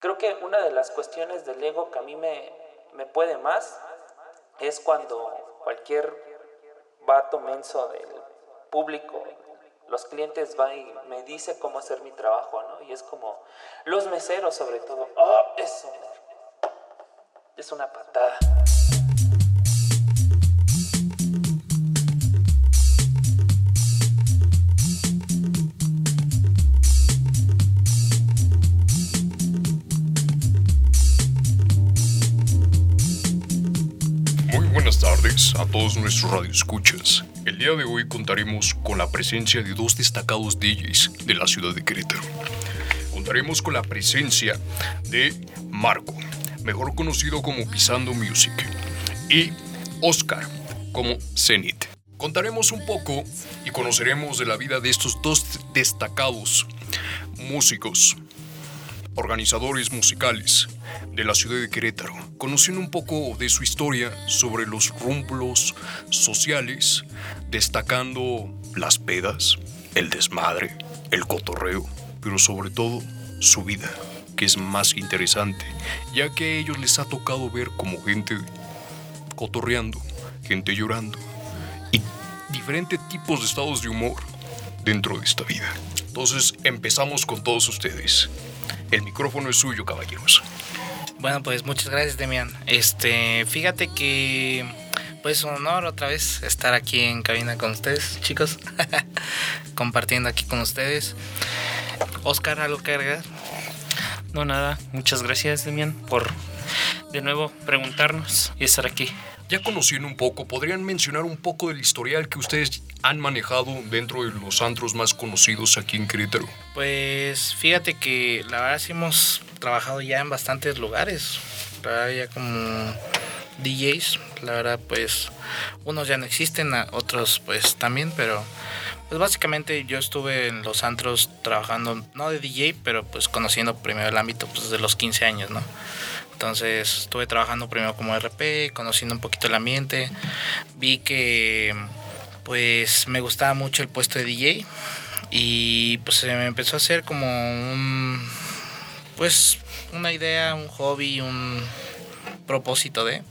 Creo que una de las cuestiones del ego que a mí me, me puede más es cuando cualquier vato menso del público, los clientes van y me dice cómo hacer mi trabajo, ¿no? Y es como, los meseros sobre todo, oh, eso es una patada. Tardes a todos nuestros radioescuchas. El día de hoy contaremos con la presencia de dos destacados DJs de la ciudad de Querétaro. Contaremos con la presencia de Marco, mejor conocido como Pisando Music, y Oscar, como Zenith. Contaremos un poco y conoceremos de la vida de estos dos destacados músicos, organizadores musicales, de la ciudad de Querétaro, conociendo un poco de su historia sobre los rumblos sociales, destacando las pedas, el desmadre, el cotorreo, pero sobre todo su vida, que es más interesante, ya que a ellos les ha tocado ver como gente cotorreando, gente llorando y diferentes tipos de estados de humor dentro de esta vida. Entonces empezamos con todos ustedes. El micrófono es suyo, caballeros. Bueno, pues muchas gracias, Demian. Este, fíjate que pues un honor otra vez estar aquí en cabina con ustedes, chicos. Compartiendo aquí con ustedes. Oscar, ¿algo que agregar? No, nada. Muchas gracias, Demian, por de nuevo preguntarnos y estar aquí. Ya conociendo un poco, ¿podrían mencionar un poco del historial que ustedes han manejado dentro de los antros más conocidos aquí en Querétaro? Pues fíjate que la verdad hemos trabajado ya en bastantes lugares. Ya como DJs, la verdad pues unos ya no existen, otros pues también, pero pues básicamente yo estuve en los antros trabajando, no de DJ, pero pues conociendo primero el ámbito pues de los 15 años, ¿no? Entonces estuve trabajando primero como RP, conociendo un poquito el ambiente. Vi que pues me gustaba mucho el puesto de DJ y pues se me empezó a hacer como un pues una idea, un hobby, un propósito de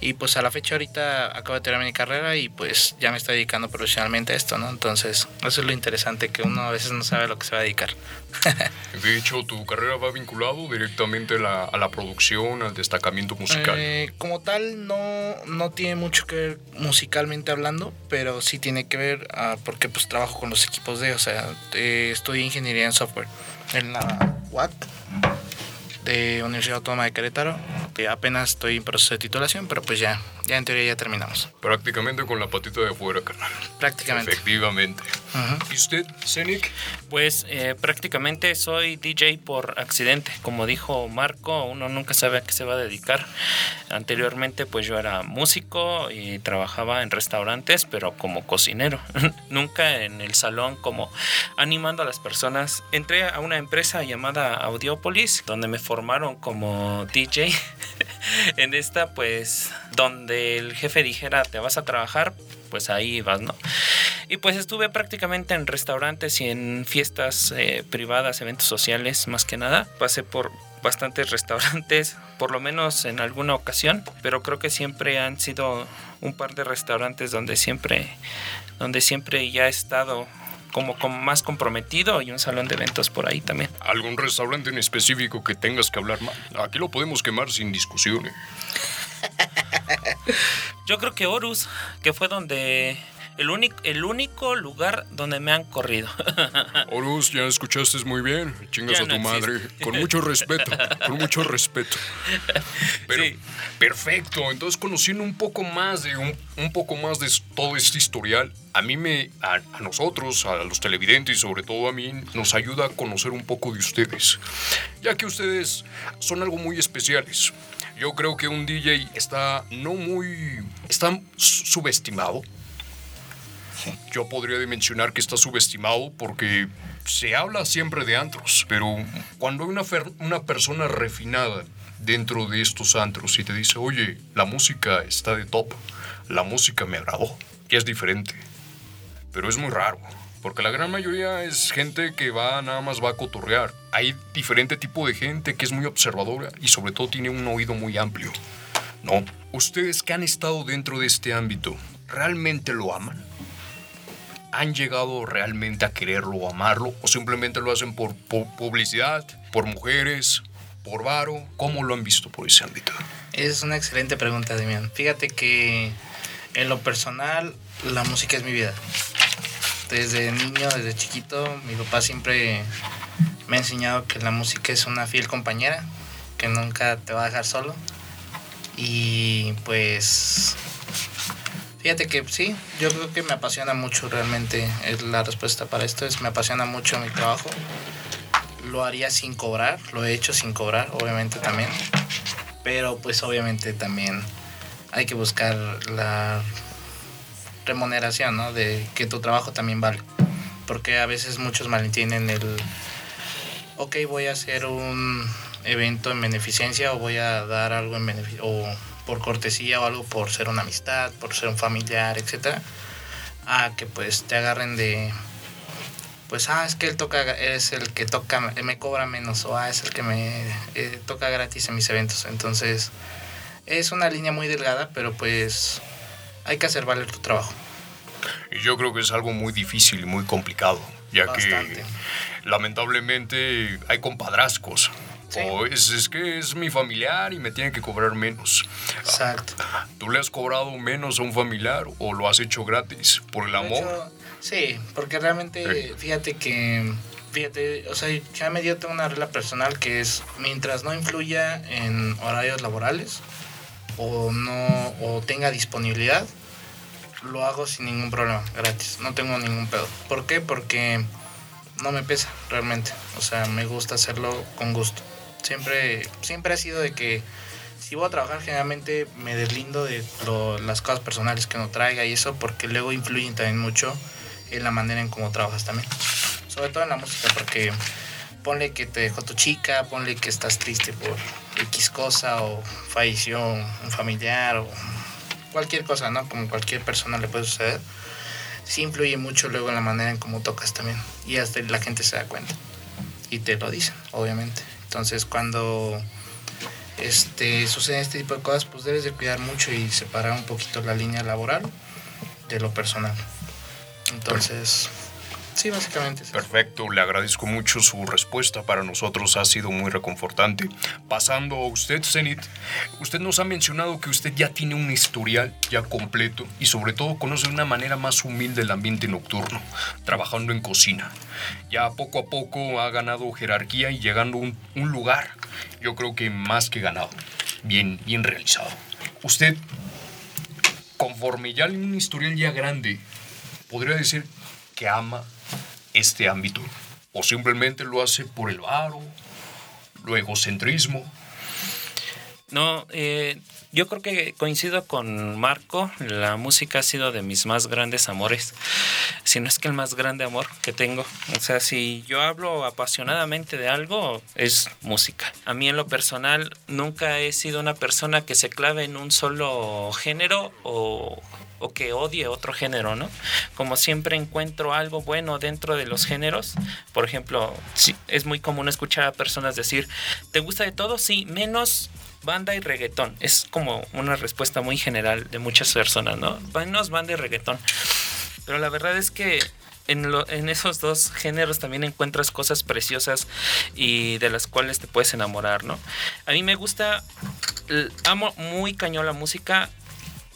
y pues a la fecha ahorita acabo de terminar mi carrera y pues ya me estoy dedicando profesionalmente a esto, ¿no? Entonces, eso es lo interesante, que uno a veces no sabe a lo que se va a dedicar. de hecho, tu carrera va vinculado directamente a la, producción, al destacamiento musical. Eh, como tal, no, no tiene mucho que ver musicalmente hablando, pero sí tiene que ver ah, porque pues trabajo con los equipos de, o sea, eh, estudio ingeniería en software en la UAT de Universidad Autónoma de Querétaro. Que apenas estoy en proceso de titulación, pero pues ya, ya en teoría ya terminamos. Prácticamente con la patita de afuera, carnal. Prácticamente. Efectivamente. ¿Y usted, Zenik? Pues eh, prácticamente soy DJ por accidente. Como dijo Marco, uno nunca sabe a qué se va a dedicar. Anteriormente pues yo era músico y trabajaba en restaurantes, pero como cocinero. nunca en el salón como animando a las personas. Entré a una empresa llamada Audiopolis, donde me formaron como DJ. en esta pues donde el jefe dijera te vas a trabajar, pues ahí vas, ¿no? Y pues estuve prácticamente en restaurantes y en fiestas eh, privadas, eventos sociales, más que nada. Pasé por bastantes restaurantes, por lo menos en alguna ocasión, pero creo que siempre han sido un par de restaurantes donde siempre, donde siempre ya he estado como, como, más comprometido y un salón de eventos por ahí también. ¿Algún restaurante en específico que tengas que hablar más? Aquí lo podemos quemar sin discusión. ¿eh? Yo creo que Horus, que fue donde el único, el único lugar donde me han corrido. Horus, ya escuchaste muy bien. Chingas a tu madre. Con mucho respeto. Con mucho respeto. Pero, perfecto. Entonces, conociendo un poco más de un, un, poco más de todo este historial, a mí me, a, a nosotros, a los televidentes y sobre todo a mí, nos ayuda a conocer un poco de ustedes. Ya que ustedes son algo muy especiales. Yo creo que un DJ está no muy. está subestimado. Yo podría mencionar que está subestimado porque se habla siempre de antros, pero cuando hay una, una persona refinada dentro de estos antros y te dice, oye, la música está de top, la música me agradó, y es diferente, pero es muy raro porque la gran mayoría es gente que va nada más va a cotorrear. Hay diferente tipo de gente que es muy observadora y sobre todo tiene un oído muy amplio. No, ustedes que han estado dentro de este ámbito, ¿realmente lo aman? ¿Han llegado realmente a quererlo o amarlo? ¿O simplemente lo hacen por, publicidad, por mujeres, por varo? ¿Cómo lo han visto por ese ámbito? Es una excelente pregunta, Demian. Fíjate que en lo personal, la música es mi vida. Desde niño, desde chiquito, mi papá siempre me ha enseñado que la música es una fiel compañera, que nunca te va a dejar solo. Y pues, fíjate que sí, yo creo que me apasiona mucho realmente. Es la respuesta para esto es me apasiona mucho mi trabajo. Lo haría sin cobrar, lo he hecho sin cobrar, obviamente también. Pero pues obviamente también hay que buscar la remuneración, ¿no? De que tu trabajo también vale. Porque a veces muchos malentienden el, ok, voy a hacer un evento en beneficencia o voy a dar algo en beneficio, por cortesía o algo por ser una amistad, por ser un familiar, etcétera, a que pues te agarren de pues ah es que él toca es el que toca me cobra menos o ah es el que me eh, toca gratis en mis eventos entonces es una línea muy delgada pero pues hay que hacer valer tu trabajo. Y yo creo que es algo muy difícil y muy complicado ya que lamentablemente hay o es, es, que es mi familiar y me tiene que cobrar menos. Exacto. ¿Tú le has cobrado menos a un familiar o lo has hecho gratis por el amor? Sí, porque realmente, fíjate que, fíjate, o sea, ya me dio una regla personal que es, mientras no influya en horarios laborales o no, o tenga disponibilidad, lo hago sin ningún problema, gratis, no tengo ningún pedo. ¿Por qué? Porque no me pesa realmente, o sea, me gusta hacerlo con gusto. Siempre, siempre ha sido de que si voy a trabajar generalmente me deslindo de las cosas personales que no traiga y eso porque luego influyen también mucho en la manera en cómo trabajas también. Sobre todo en la música, porque ponle que te dejó tu chica, ponle que estás triste por X cosa o falleció un familiar o cualquier cosa, ¿no? Como cualquier persona le puede suceder. Sí influye mucho luego en la manera en cómo tocas también. Y hasta la gente se da cuenta. Y te lo dicen, obviamente. Entonces cuando este, sucede este tipo de cosas, pues debes de cuidar mucho y separar un poquito la línea laboral de lo personal. Entonces, sí, básicamente. Perfecto, le agradezco mucho su respuesta. Para nosotros ha sido muy reconfortante. Pasando a usted, Zenit, usted nos ha mencionado que usted ya tiene un historial ya completo y sobre todo conoce de una manera más humilde el ambiente nocturno, trabajando en cocina. Ya poco a poco ha ganado jerarquía y llegando a un, lugar, yo creo que más que ganado, bien, bien realizado. Usted, conforme ya un historial ya grande, podría decir que ama este ámbito o simplemente lo hace por el varo, lo egocentrismo. No, eh, yo creo que coincido con Marco, la música ha sido de mis más grandes amores, si no es que el más grande amor que tengo. O sea, si yo hablo apasionadamente de algo, es música. A mí en lo personal nunca he sido una persona que se clave en un solo género o o que odie otro género, ¿no? Como siempre encuentro algo bueno dentro de los géneros. Por ejemplo, sí, es muy común escuchar a personas decir, ¿te gusta de todo? Sí, menos banda y reggaetón. Es como una respuesta muy general de muchas personas, ¿no? Menos banda y reggaetón. Pero la verdad es que en, esos dos géneros también encuentras cosas preciosas y de las cuales te puedes enamorar, ¿no? A mí me gusta, amo muy cañón la música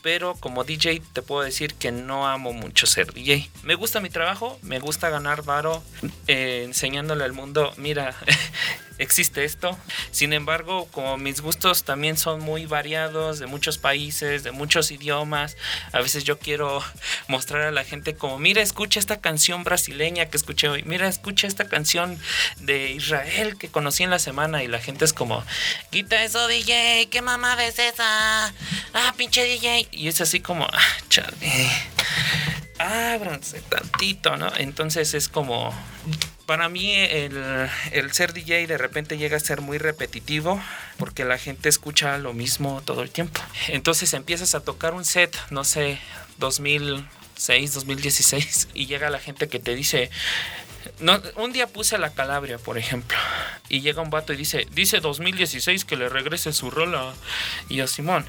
pero como DJ te puedo decir que no amo mucho ser DJ. Me gusta mi trabajo, me gusta ganar varo eh, enseñándole al mundo, mira, existe esto. Sin embargo, como mis gustos también son muy variados, de muchos países, de muchos idiomas, a veces yo quiero mostrar a la gente como, mira, escucha esta canción brasileña que escuché hoy, mira, escucha esta canción de Israel que conocí en la semana y la gente es como, quita eso DJ, ¿qué mamada es esa? Ah, pinche DJ. Y es así como, ah, chale ábranse tantito, ¿no? Entonces es como, para mí el, ser DJ de repente llega a ser muy repetitivo porque la gente escucha lo mismo todo el tiempo. Entonces empiezas a tocar un set, no sé, 2000 2006, 2016 y llega la gente que te dice, un día puse a la Calabria, por ejemplo, y llega un vato y dice, dice 2016 que le regrese su rola. Y yo, Simón.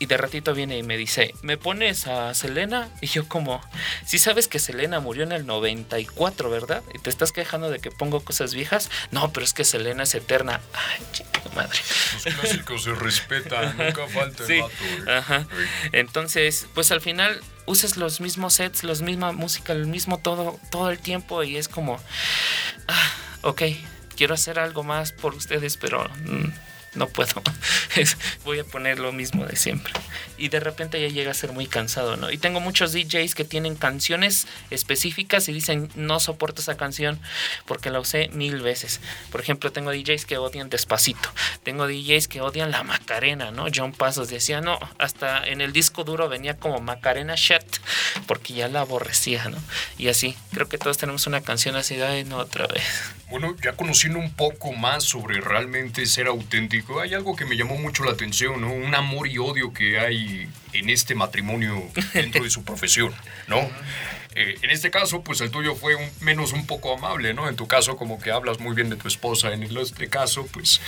Y de ratito viene y me dice, ¿me pones a Selena? Y yo como, si sabes que Selena murió en el 94, ¿verdad? Y te estás quejando de que pongo cosas viejas. No, pero es que Selena es eterna. Ay, chica madre. Los clásicos se respetan, nunca falta el Sí, vato, güey. ajá. Entonces, pues al final usas los mismos sets, la misma música, el mismo todo, todo el tiempo y es como, ah, ok, quiero hacer algo más por ustedes, pero mm, no puedo. Voy a poner lo mismo de siempre. Y de repente ya llega a ser muy cansado, ¿no? Y tengo muchos DJs que tienen canciones específicas y dicen, no soporto esa canción porque la usé mil veces. Por ejemplo, tengo DJs que odian Despacito. Tengo DJs que odian la Macarena, ¿no? John Pasos decía, no, hasta en el disco duro venía como Macarena Shit porque ya la aborrecía, ¿no? Y así, creo que todos tenemos una canción así, no, otra vez. Bueno, ya conociendo un poco más sobre realmente ser auténtico, hay algo que me llamó mucho la atención, ¿no? Un amor y odio que hay en este matrimonio dentro de su profesión, ¿no? Eh, en este caso, pues el tuyo fue un- menos un poco amable, ¿no? En tu caso, como que hablas muy bien de tu esposa. En el este caso, pues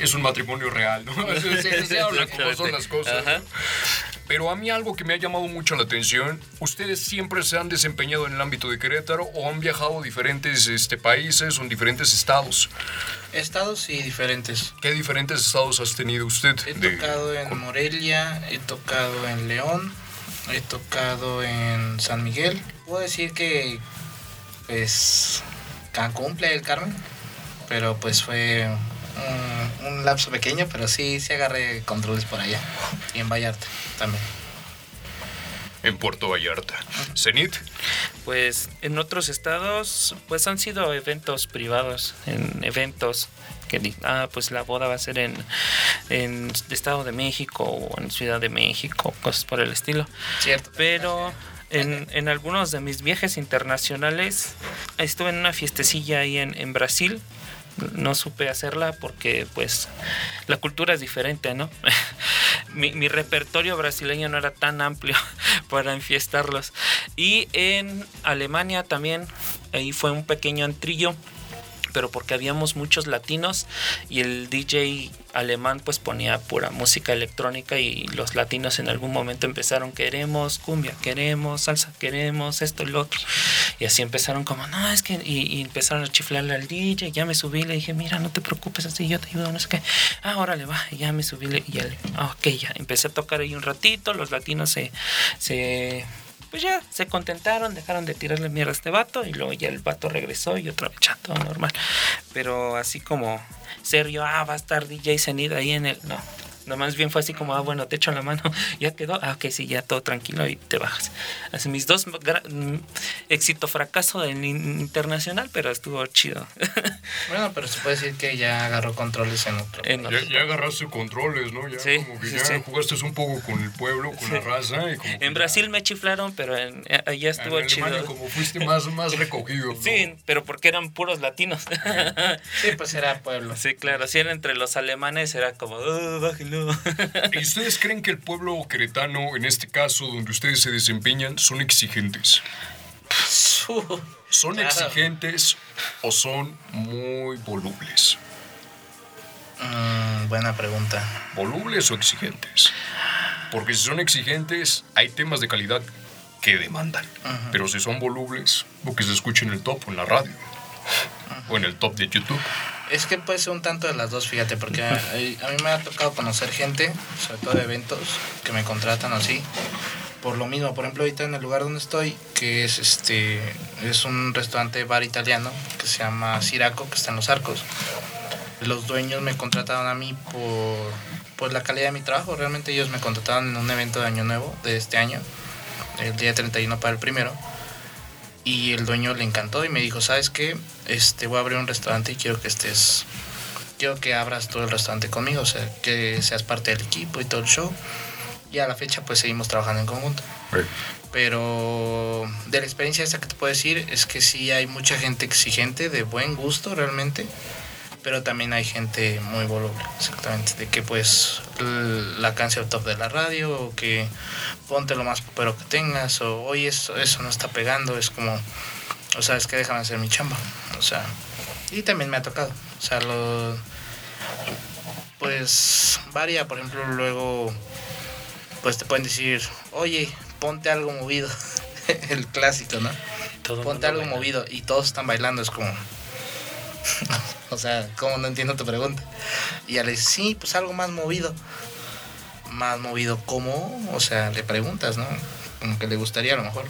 es un matrimonio real, ¿no? Se, se- se habla como son las cosas. Pero a mí algo que me ha llamado mucho la atención, ¿ustedes siempre se han desempeñado en el ámbito de Querétaro o han viajado a diferentes este, países o en diferentes estados? Estados y diferentes. ¿Qué diferentes estados has tenido usted? He de- tocado en Morelia, he tocado en León, he tocado en San Miguel. Puedo decir que, pues, Cancún, Playa del Carmen, pero pues fue un, un lapso pequeño, pero sí, sí agarré controles por allá. Y en Vallarta también. en Puerto Vallarta. Zenit, Pues en otros estados, pues han sido eventos privados, en eventos que di- ah, pues la boda va a ser en, en Estado de México o en Ciudad de México, cosas por el estilo. Cierto. Pero en, en algunos de mis viajes internacionales estuve en una fiestecilla ahí en, en Brasil. No supe hacerla porque pues la cultura es diferente, ¿no? mi, mi repertorio brasileño no era tan amplio para enfiestarlos. Y en Alemania también, ahí fue un pequeño antrillo pero porque habíamos muchos latinos y el DJ alemán pues ponía pura música electrónica y los latinos en algún momento empezaron queremos cumbia, queremos salsa, queremos esto y lo otro y así empezaron como no es que y, empezaron a chiflarle al DJ, ya me subí, le dije mira no te preocupes así yo te ayudo, no sé qué, ah órale va, y ya me subí y ya, le- ah, ok ya, empecé a tocar ahí un ratito, los latinos se pues ya se contentaron, dejaron de tirarle mierda a este vato y luego ya el vato regresó y otra vez todo normal. Pero así como serio, ah, va a estar DJ Zenid ahí en el. No. No, más bien fue así como, ah, bueno, te echo la mano, ya quedó, ah, ok, sí, ya todo tranquilo y te bajas. Así mis dos mm, éxito fracaso en in- internacional, pero estuvo chido. Bueno, pero se puede decir que ya agarró controles en otro. En ya, otro. ya agarraste controles, ¿no? Ya Sí, como que sí, ya sí. jugaste un poco con el pueblo, con la raza. Y como En Brasil me chiflaron, pero en, allá ya- estuvo en Alemania chido. como fuiste más, más recogido. ¿no? Sí, pero porque eran puros latinos. Sí, pues era pueblo. Sí, claro, si era entre los alemanes era como, "Oh, bájenlo. ¿Y ustedes creen que el pueblo queretano, en este caso donde ustedes se desempeñan, son exigentes? ¿Son Claro. exigentes o son muy volubles? Mm, buena pregunta. ¿Volubles o exigentes? Porque si son exigentes, hay temas de calidad que demandan. Pero si son volubles, lo que se escucha en el top o en la radio. O en el top de YouTube. Es que puede ser un tanto de las dos, fíjate, porque a, a mí me ha tocado conocer gente, sobre todo de eventos, que me contratan así. Por lo mismo, por ejemplo, ahorita en el lugar donde estoy, que es este es un restaurante bar italiano que se llama Siraco, que está en Los Arcos. Los dueños me contrataron a mí por, por la calidad de mi trabajo. Realmente ellos me contrataron en un evento de Año Nuevo de este año, el día 31 para el primero. Y el dueño le encantó y me dijo, ¿sabes qué? Este, voy a abrir un restaurante y quiero que estés, quiero que abras todo el restaurante conmigo, o sea, que seas parte del equipo y todo el show. Y a la fecha pues seguimos trabajando en conjunto. Pero de la experiencia esta que te puedo decir es que sí hay mucha gente exigente, de buen gusto realmente, pero también hay gente muy voluble, exactamente, de que pues la canción top de la radio o que ponte lo más popero que tengas o oye eso, eso no está pegando, es como, o sea, es que déjame hacer mi chamba, o sea, y también me ha tocado, o sea, lo, pues varía, por ejemplo, luego, pues te pueden decir, oye, ponte algo movido, el clásico, ¿no? ponte algo movido y todos están bailando, es como... o sea, ¿cómo no entiendo tu pregunta? Y ya le dice, sí, pues algo más movido. Más movido, ¿cómo? O sea, le preguntas, ¿no? Como que le gustaría a lo mejor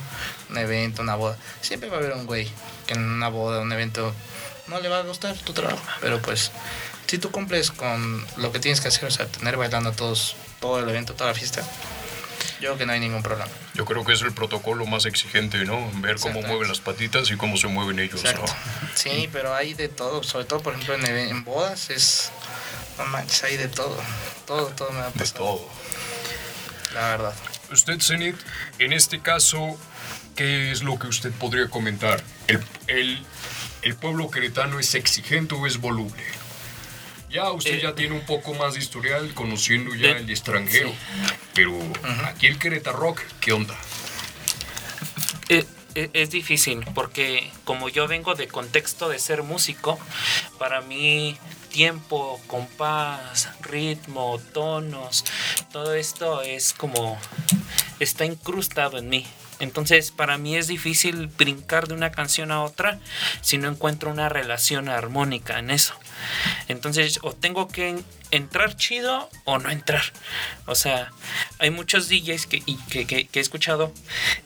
un evento, una boda. Siempre va a haber un güey que en una boda, un evento, no le va a gustar tu trabajo. Pero pues, si tú cumples con lo que tienes que hacer, o sea, tener bailando todos, todo el evento, toda la fiesta, yo creo que no hay ningún problema. Yo creo que es el protocolo más exigente, ¿no? Ver cómo mueven las patitas y cómo se mueven ellos, ¿no? Sí, pero hay de todo, sobre todo, por ejemplo, en, en bodas es... No manches, hay de todo. Todo, todo me ha pasado. De todo. La verdad. Usted, Zenit, en este caso, ¿qué es lo que usted podría comentar? ¿El, el, el pueblo queretano es exigente o es voluble? Ya usted eh, ya tiene un poco más de historial conociendo ya el extranjero. Pero aquí el Querétaro Rock, ¿qué onda? Eh, eh, es difícil porque como yo vengo de contexto de ser músico, para mí tiempo, compás, ritmo, tonos, todo esto es como está incrustado en mí. Entonces para mí es difícil brincar de una canción a otra si no encuentro una relación armónica en eso. Entonces o tengo que entrar chido o no entrar. O sea, hay muchos DJs que, que, he escuchado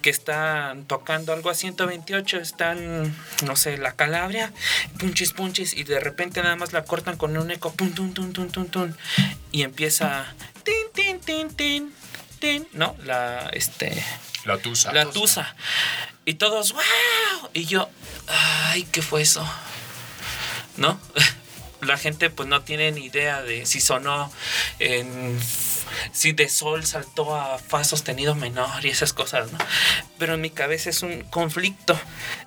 que están tocando algo a 128, están, no sé, la calabria, punches, punches, y de repente nada más la cortan con un eco, pum, y empieza, tin, tin, tin, tin, ¿no? La, este... La tusa. La tusa. Y todos, wow. Y yo, ay, ¿qué fue eso? ¿No? la gente pues no tiene ni idea de si sonó en si de sol saltó a fa sostenido menor y esas cosas, ¿no? Pero en mi cabeza es un conflicto.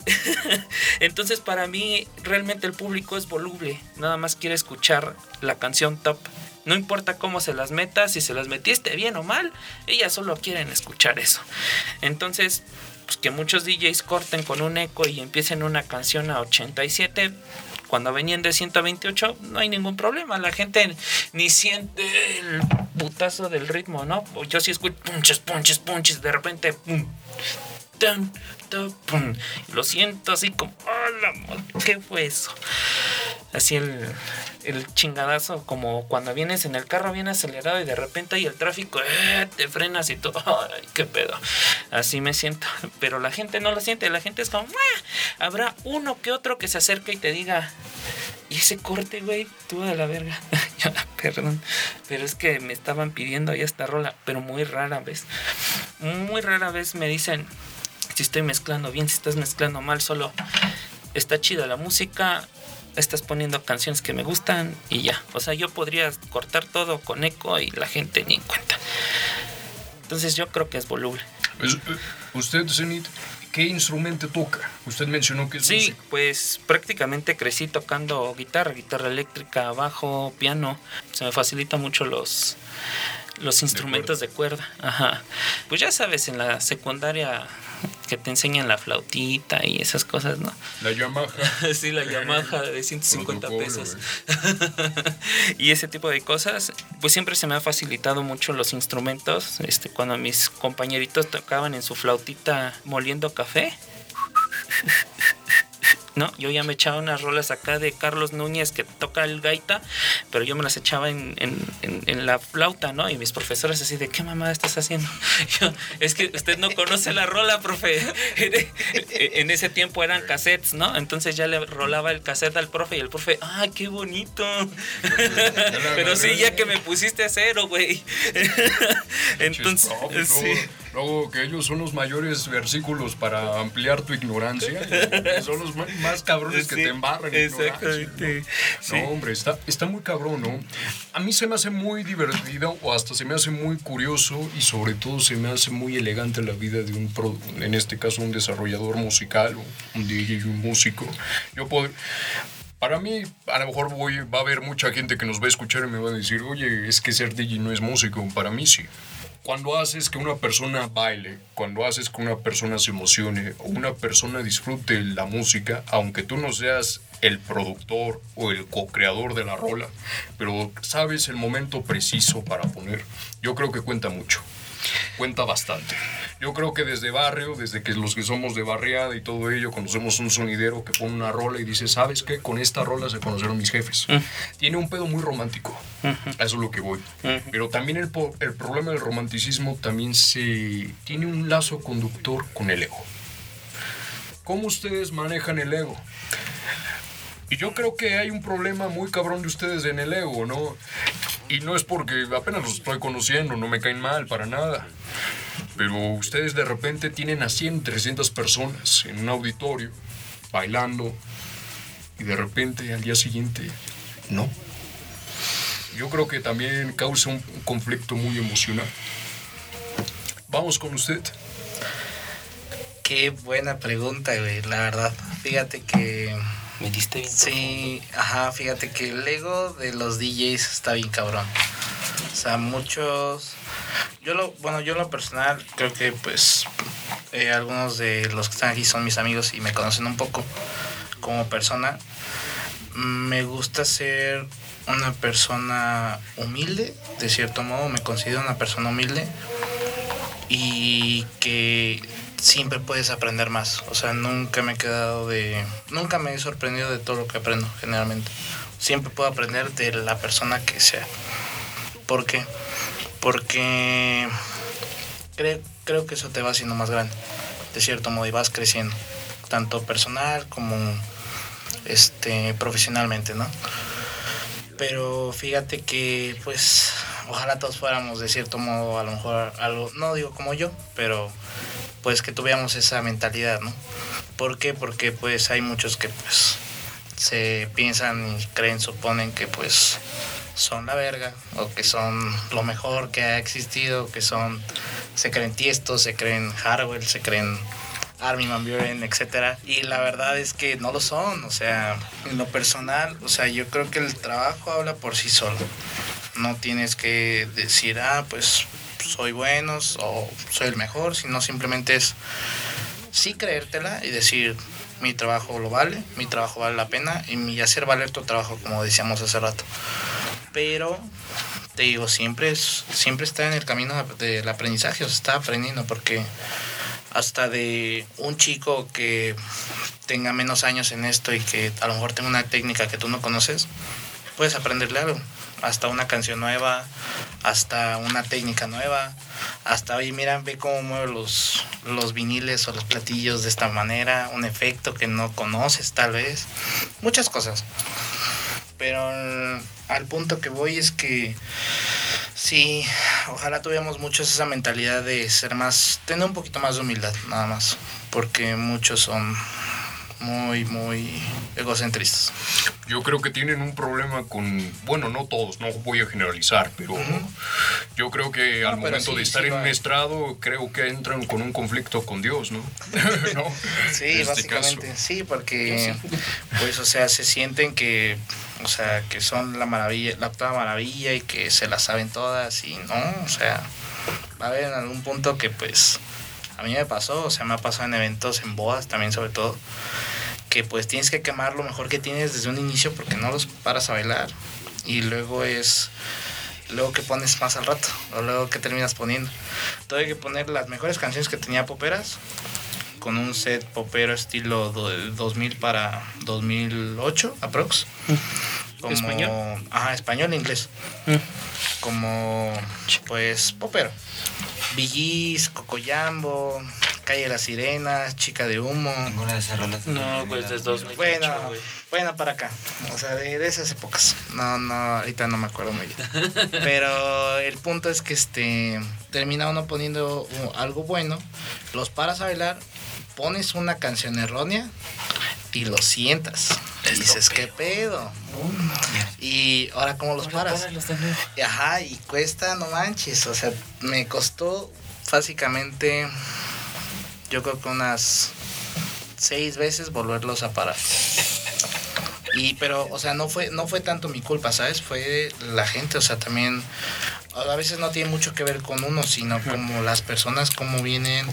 Entonces para mí realmente el público es voluble, nada más quiere escuchar la canción top. No importa cómo se las metas, si se las metiste bien o mal, ellas solo quieren escuchar eso. Entonces, pues que muchos DJs corten con un eco y empiecen una canción a 87, cuando venían de 128 no hay ningún problema, la gente ni siente el putazo del ritmo, ¿no? Yo sí escucho punches, punches, punches, de repente, pum, lo siento así como, ¿qué fue eso? Así el, el chingadazo, como cuando vienes en el carro bien acelerado y de repente hay el tráfico, eh, te frenas y todo, ay, qué pedo. Así me siento, pero la gente no lo siente, la gente es como, habrá uno que otro que se acerque y te diga, y ese corte, güey, tú a la verga. Perdón, pero es que me estaban pidiendo ahí esta rola, pero muy rara vez, muy rara vez me dicen si estoy mezclando bien, si estás mezclando mal, solo está chida la música, estás poniendo canciones que me gustan y ya. O sea, yo podría cortar todo con eco y la gente ni en cuenta. Entonces yo creo que es voluble. Pues, eh, usted, Zenit, ¿qué instrumento toca? Usted mencionó que es Sí, pues prácticamente crecí tocando guitarra, guitarra eléctrica, bajo, piano. Se me facilita mucho los los instrumentos de cuerda. Ajá. Pues ya sabes, en la secundaria que te enseñan la flautita y esas cosas, ¿no? La Yamaha. sí, la Yamaha de 150 pesos. y ese tipo de cosas, pues siempre se me ha facilitado mucho los instrumentos. Este, cuando mis compañeritos tocaban en su flautita moliendo café. ¿No? Yo ya me echaba unas rolas acá de Carlos Núñez que toca el gaita, pero yo me las echaba en, la flauta, ¿no? Y mis profesores así de, ¿qué mamá estás haciendo? es que usted no conoce la rola, profe. en ese tiempo eran cassettes, ¿no? Entonces ya le rolaba el cassette al profe y el profe, ¡ay, qué bonito! pero sí, ya que me pusiste a cero, güey. Entonces, sí. Luego que ellos son los mayores versículos para ampliar tu ignorancia. son los más cabrones que te embarran. Exactamente. No, hombre, está, está muy cabrón, ¿no? A mí se me hace muy divertido o hasta se me hace muy curioso y sobre todo se me hace muy elegante la vida de un, en este caso, un desarrollador musical o un DJ y un músico. Yo puedo Para mí, a lo mejor voy, va a haber mucha gente que nos va a escuchar y me va a decir, oye, es que ser DJ no es músico. Para mí sí. Cuando haces que una persona baile, cuando haces que una persona se emocione o una persona disfrute la música, aunque tú no seas el productor o el co-creador de la rola, pero sabes el momento preciso para poner, yo creo que cuenta mucho cuenta bastante. Yo creo que desde barrio, desde que los que somos de barriada y todo ello, conocemos un sonidero que pone una rola y dice, ¿sabes qué? Con esta rola se conocieron mis jefes. Tiene un pedo muy romántico. Eso es lo que voy. Pero también el, el problema del romanticismo también se tiene un lazo conductor con el ego. ¿Cómo ustedes manejan el ego? Y yo creo que hay un problema muy cabrón de ustedes en el ego, ¿no? Y no es porque apenas los estoy conociendo, no me caen mal para nada. Pero ustedes de repente tienen a 100, 300 personas en un auditorio, bailando, y de repente al día siguiente, no. Yo creo que también causa un, conflicto muy emocional. Vamos con usted. Qué buena pregunta, güey, la verdad. Fíjate que me diste bien. Sí, ajá, fíjate que el ego de los DJs está bien cabrón. O sea, muchos. Yo lo, bueno, yo lo personal creo que pues eh, algunos de los que están aquí son mis amigos y me conocen un poco como persona. Me gusta ser una persona humilde, de cierto modo, me considero una persona humilde y que siempre puedes aprender más. O sea, nunca me he quedado de... Nunca me he sorprendido de todo lo que aprendo, generalmente. Siempre puedo aprender de la persona que sea. ¿Por qué? Porque creo, creo que eso te va haciendo más grande, de cierto modo, y vas creciendo, tanto personal como este, profesionalmente, ¿no? Pero fíjate que, pues, ojalá todos fuéramos de cierto modo, a lo mejor algo, no digo como yo, pero pues que tuviéramos esa mentalidad, ¿no? ¿Por qué? Porque pues hay muchos que pues se piensan y creen, suponen que pues son la verga o que son lo mejor que ha existido, que son, se creen tiestos, se creen hardware, se creen Armin Van Buren, etcétera. Y la verdad es que no lo son, o sea, en lo personal, o sea, yo creo que el trabajo habla por sí solo. No tienes que decir, ah, pues soy bueno o soy el mejor, sino simplemente es sí creértela y decir mi trabajo lo vale, mi trabajo vale la pena y hacer valer tu trabajo como decíamos hace rato. Pero te digo, siempre es, siempre está en el camino del aprendizaje, o sea, está aprendiendo porque hasta de un chico que tenga menos años en esto y que a lo mejor tenga una técnica que tú no conoces, puedes aprenderle algo hasta una canción nueva, hasta una técnica nueva, hasta, oye, mira, ve cómo mueve los, los viniles o los platillos de esta manera, un efecto que no conoces tal vez, muchas cosas. Pero al punto que voy es que sí, ojalá tuviéramos muchos esa mentalidad de ser más, tener un poquito más de humildad, nada más, porque muchos son muy, muy egocentristas. Yo creo que tienen un problema con, bueno, no todos, no voy a generalizar, pero yo creo que al momento de estar en un estrado, creo que entran con un conflicto con Dios, ¿no? Sí, este básicamente, sí, porque, pues, o sea, se sienten que, o sea, que son la maravilla, la octava maravilla y que se la saben todas y no, o sea, va a haber en algún punto que, pues, a mí me pasó, o sea, me ha pasado en eventos, en bodas también sobre todo, que pues tienes que quemar lo mejor que tienes desde un inicio porque no los paras a bailar. Y luego es luego que pones más al rato o luego que terminas poniendo. Tuve que poner las mejores canciones que tenía poperas con un set popero estilo 2000 para 2008 aprox. Como, ¿Español? Ajá, español e inglés. Mm. Como pues popero. Billys, Cocoyambo, Calle de las Sirenas, Chica de Humo. Ninguna de esas rolas. No, pues desde 2008. Bueno, bueno, para acá. O sea, de, esas épocas. No, no, ahorita no me acuerdo muy bien. Pero el punto es que este termina uno poniendo algo bueno, los paras a bailar, pones una canción errónea y lo sientas. Y dices, ¿qué pedo? Y ahora, ¿cómo los paras? Ajá, y cuesta, no manches. O sea, me costó básicamente yo creo que unas seis veces volverlos a parar. Y pero, o sea, no fue, no fue tanto mi culpa, ¿sabes? Fue la gente, o sea, también a veces no tiene mucho que ver con uno, sino como las personas cómo vienen,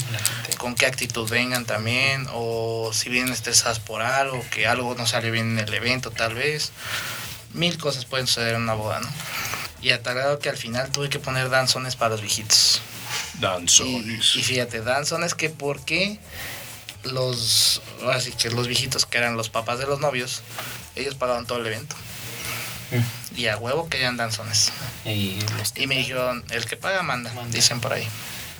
con qué actitud vengan también, o si vienen estresadas por algo, que algo no salió bien en el evento tal vez. Mil cosas pueden suceder en una boda, ¿no? Y a tal grado que al final tuve que poner danzones para los viejitos. Danzones. Y, y fíjate, danzones que por qué los, así que los viejitos que eran los papás de los novios, ellos pagaban todo el evento. Y a huevo querían danzones. Y, me dijeron, el que paga manda, dicen por ahí.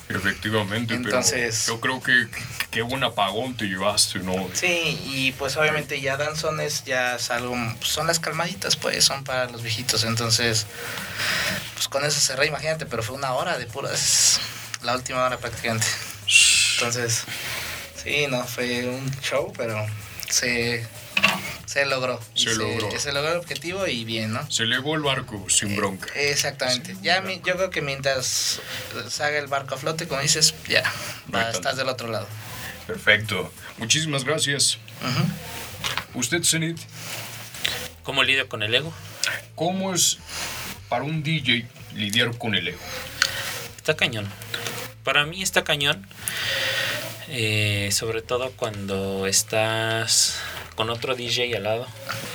Efectivamente, Entonces- pero yo creo que qué buen apagón te llevaste, ¿no? Sí, y pues obviamente ya danzones ya es algo, pues, son las calmaditas, pues son para los viejitos. Entonces, pues con eso cerré, imagínate, pero fue una hora de puras, la última hora prácticamente. Entonces, sí, no, fue un show, pero se, se logró. Y Se logró. Se logró el objetivo y bien, ¿no? Se elevó el barco sin bronca. Exactamente. Ya mi- yo creo que mientras salga el barco a flote, como dices, ya, va, estás del otro lado. Perfecto. Muchísimas gracias. Usted, Zenith, ¿Cómo lidio con el ego? ¿cómo es para un DJ lidiar con el ego? Está cañón. Para mí está cañón. eh, sobre todo cuando estás con otro DJ al lado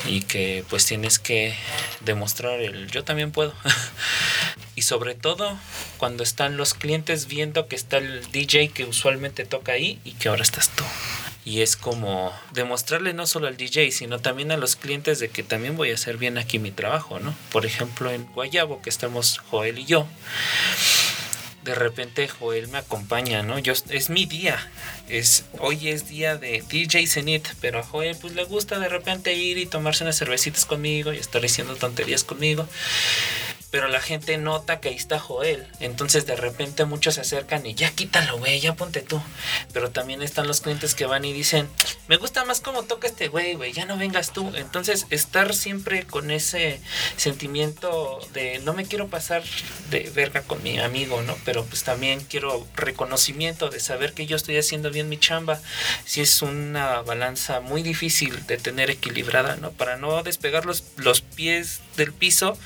y que pues tienes que demostrar el yo también puedo. y sobre todo cuando están los clientes viendo que está el DJ que usualmente toca ahí y que ahora estás tú. Y es como demostrarle no solo al DJ, sino también a los clientes de que también voy a hacer bien aquí mi trabajo, ¿no? Por ejemplo, en Guayabo, que estamos Joel y yo, de repente Joel me acompaña, ¿no? Yo, es mi día. Es, hoy es día de DJ Zenith, pero a Joel pues le gusta de repente ir y tomarse unas cervecitas conmigo y estar diciendo tonterías conmigo. Pero la gente nota que ahí está Joel. Entonces de repente muchos se acercan y ya quítalo, güey, ya ponte tú. Pero también están los clientes que van y dicen, me gusta más cómo toca este güey, güey, ya no vengas tú. Entonces estar siempre con ese sentimiento de no me quiero pasar de verga con mi amigo, ¿no? Pero pues también quiero reconocimiento de saber que yo estoy haciendo bien mi chamba. Si es una balanza muy difícil de tener equilibrada, ¿no? Para no despegar los, los pies del piso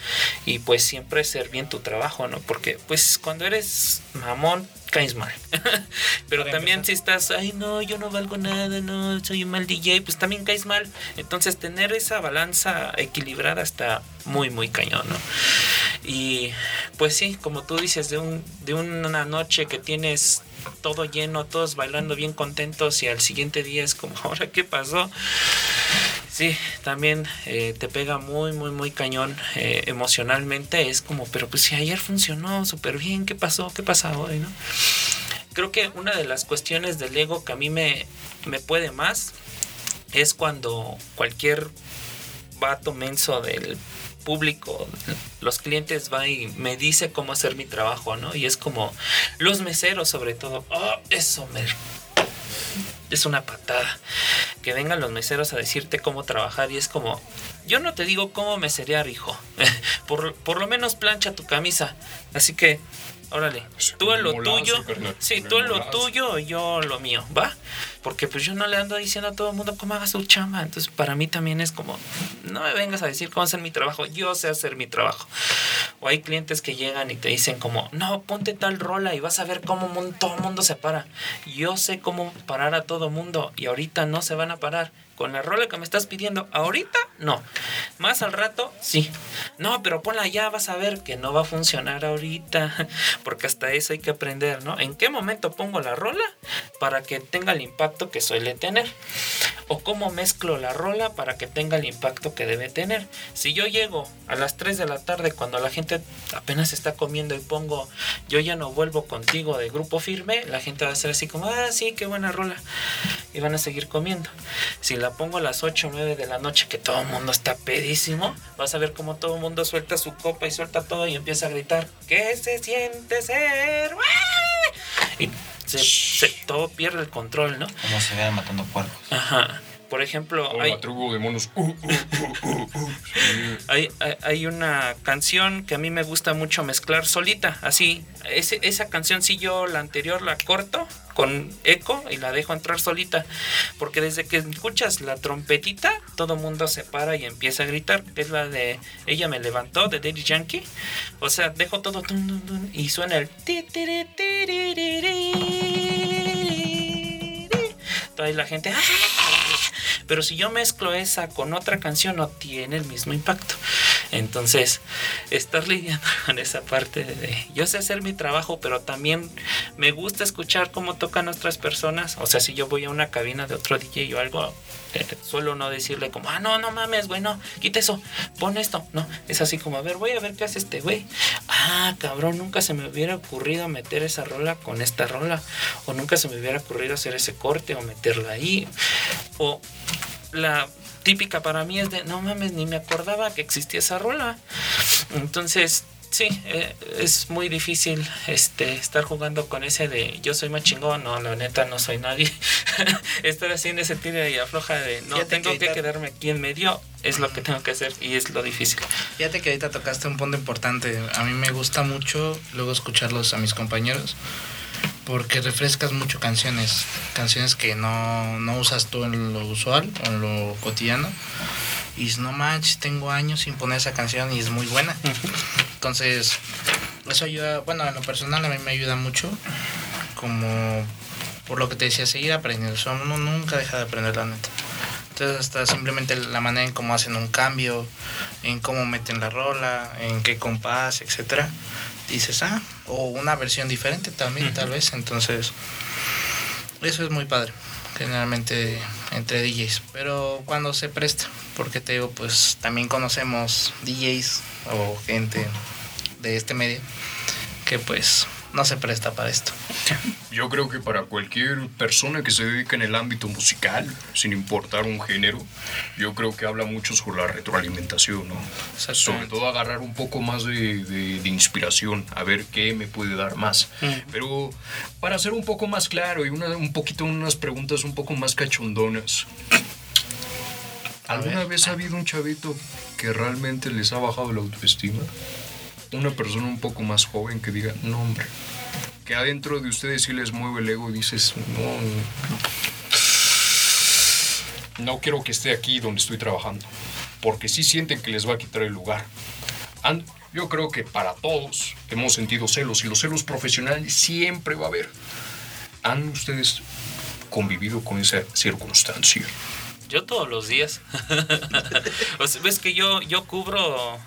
y pues siempre ser bien tu trabajo, ¿no? Porque pues cuando eres mamón caes mal. Pero Para también empezar. si estás, ay no, yo no valgo nada, no, soy un mal DJ, pues también caes mal. Entonces tener esa balanza equilibrada está muy, muy cañón, ¿no? Y pues sí, como tú dices, de, un, de una noche que tienes todo lleno, todos bailando bien contentos y al siguiente día es como, ahora qué pasó. Sí, también eh, te pega muy, muy, muy cañón eh, emocionalmente. Es como, pero pues si ayer funcionó súper bien, ¿qué pasó? ¿Qué pasa hoy? ¿no? Creo que una de las cuestiones del ego que a mí me, me puede más es cuando cualquier vato menso del público, los clientes va y me dice cómo hacer mi trabajo, ¿no? Y es como los meseros sobre todo, oh, eso me es una patada. Que vengan los meseros a decirte cómo trabajar y es como, yo no te digo cómo meserear, hijo. por, por lo menos plancha tu camisa. Así que, órale, Sí, tú en lo tuyo, sí, tú en lo tuyo y yo lo mío, ¿va? Porque pues yo no le ando diciendo a todo el mundo cómo haga su chamba. Entonces para mí también es como, no me vengas a decir cómo hacer mi trabajo, yo sé hacer mi trabajo. O hay clientes que llegan y te dicen como, no, ponte tal rola y vas a ver cómo todo el mundo se para. Yo sé cómo parar a todo mundo y ahorita no se van a parar. Con la rola que me estás pidiendo, ahorita no. Más al rato, sí. No, pero ponla ya, vas a ver que no va a funcionar ahorita. Porque hasta eso hay que aprender, ¿no? ¿En qué momento pongo la rola para que tenga el impacto que suele tener? O cómo mezclo la rola para que tenga el impacto que debe tener. Si yo llego a las 3 de la tarde cuando la gente apenas está comiendo y pongo yo ya no vuelvo contigo de grupo firme, la gente va a ser así como, ah, sí, qué buena rola. Y van a seguir comiendo. Si la pongo a las 8 o 9 de la noche que todo el mundo está pedísimo, vas a ver cómo todo el mundo suelta su copa y suelta todo y empieza a gritar, ¿qué se siente ser? Y se- se- todo pierde el control, ¿no? Como se vean matando puercos. Ajá. por ejemplo, Oh, hay, de monos. Uh, uh, uh, uh, uh. Hay, hay- hay una canción que a mí me gusta mucho mezclar solita, así. Ese- esa canción sí yo la anterior la corto con eco y la dejo entrar solita. Porque desde que escuchas la trompetita, todo mundo se para y empieza a gritar. Es la de Ella me levantó de Daddy Yankee. O sea, dejo todo y suena el. Toda la gente. ¡ah! Pero si yo mezclo esa con otra canción no tiene el mismo impacto. Entonces, estar lidiando con esa parte de... Yo sé hacer mi trabajo, pero también me gusta escuchar cómo tocan otras personas. O sea, si yo voy a una cabina de otro DJ o algo, eh, suelo no decirle como, ah, no, no mames, güey, no, quita eso, pon esto. No, es así como, a ver, voy a ver qué hace este güey. Ah, cabrón, nunca se me hubiera ocurrido meter esa rola con esta rola. O nunca se me hubiera ocurrido hacer ese corte o meterla ahí. O la típica para mí es de, no mames, ni me acordaba que existía esa rola. Entonces, sí, eh, es muy difícil este, estar jugando con ese de yo soy más chingón, no, la neta no soy nadie. estar haciendo ese tira y afloja de no, Fíjate tengo que quedarme aquí en medio, es lo que tengo que hacer y es lo difícil. Fíjate que ahorita tocaste un punto importante. A mí me gusta mucho luego escucharlos a mis compañeros porque refrescas mucho canciones, canciones que no, no usas tú en lo usual o en lo cotidiano. Y no manches, tengo años sin poner esa canción y es muy buena. Entonces, eso ayuda, bueno, en lo personal a mí me ayuda mucho, como por lo que te decía, seguir aprendiendo. O sea, uno nunca deja de aprender, la neta. Entonces, hasta simplemente la manera en cómo hacen un cambio, en cómo meten la rola, en qué compás, etcétera. Dices, ah, o una versión diferente también, tal vez. Entonces, eso es muy padre, generalmente entre DJs. Pero cuando se presta, porque te digo, pues también conocemos DJs o gente de este medio que pues no se presta para esto. Yo creo que para cualquier persona que se dedique en el ámbito musical, sin importar un género, yo creo que habla mucho sobre la retroalimentación, ¿no? Sobre todo agarrar un poco más de, de- de inspiración, a ver qué me puede dar más. Pero para ser un poco más claro y una, un poquito unas preguntas un poco más cachondonas. ¿Alguna vez ha habido un chavito que realmente les ha bajado la autoestima? Una persona un poco más joven que diga, no hombre, que adentro de ustedes sí les mueve el ego y dices, no, no quiero que esté aquí donde estoy trabajando, porque sí sienten que les va a quitar el lugar. And- yo creo que para todos hemos sentido celos y los celos profesionales siempre va a haber. ¿Han ustedes convivido con esa circunstancia? Yo todos los días. o sea, ves que yo, yo cubro.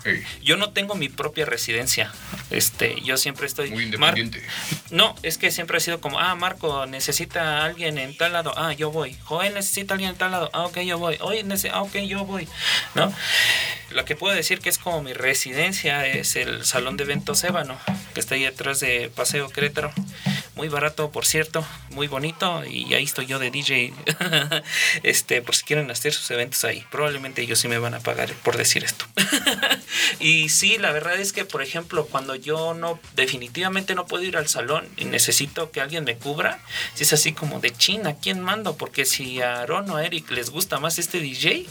Yo no tengo mi propia residencia. Este, yo siempre estoy. Muy Mar- independiente. no, es que siempre ha sido como, ah, Marco necesita a alguien en tal lado, ah, yo voy. Joel necesita a alguien en tal lado, ah, ok, yo voy. Oye, nece- ah, ok, yo voy. ¿No? Lo que puedo decir que es como mi residencia es el Salón de Eventos Ébano, que está ahí detrás de Paseo Querétaro. Muy barato, por cierto, muy bonito. Y ahí estoy yo de DJ. este, por si quieren hacer sus eventos ahí. Probablemente ellos sí me van a pagar por decir esto. y sí, la verdad es que, por ejemplo, cuando yo no, definitivamente no puedo ir al salón y necesito que alguien me cubra, si es así como de China, ¿quién mando? Porque si a Aaron o a Eric les gusta más este DJ,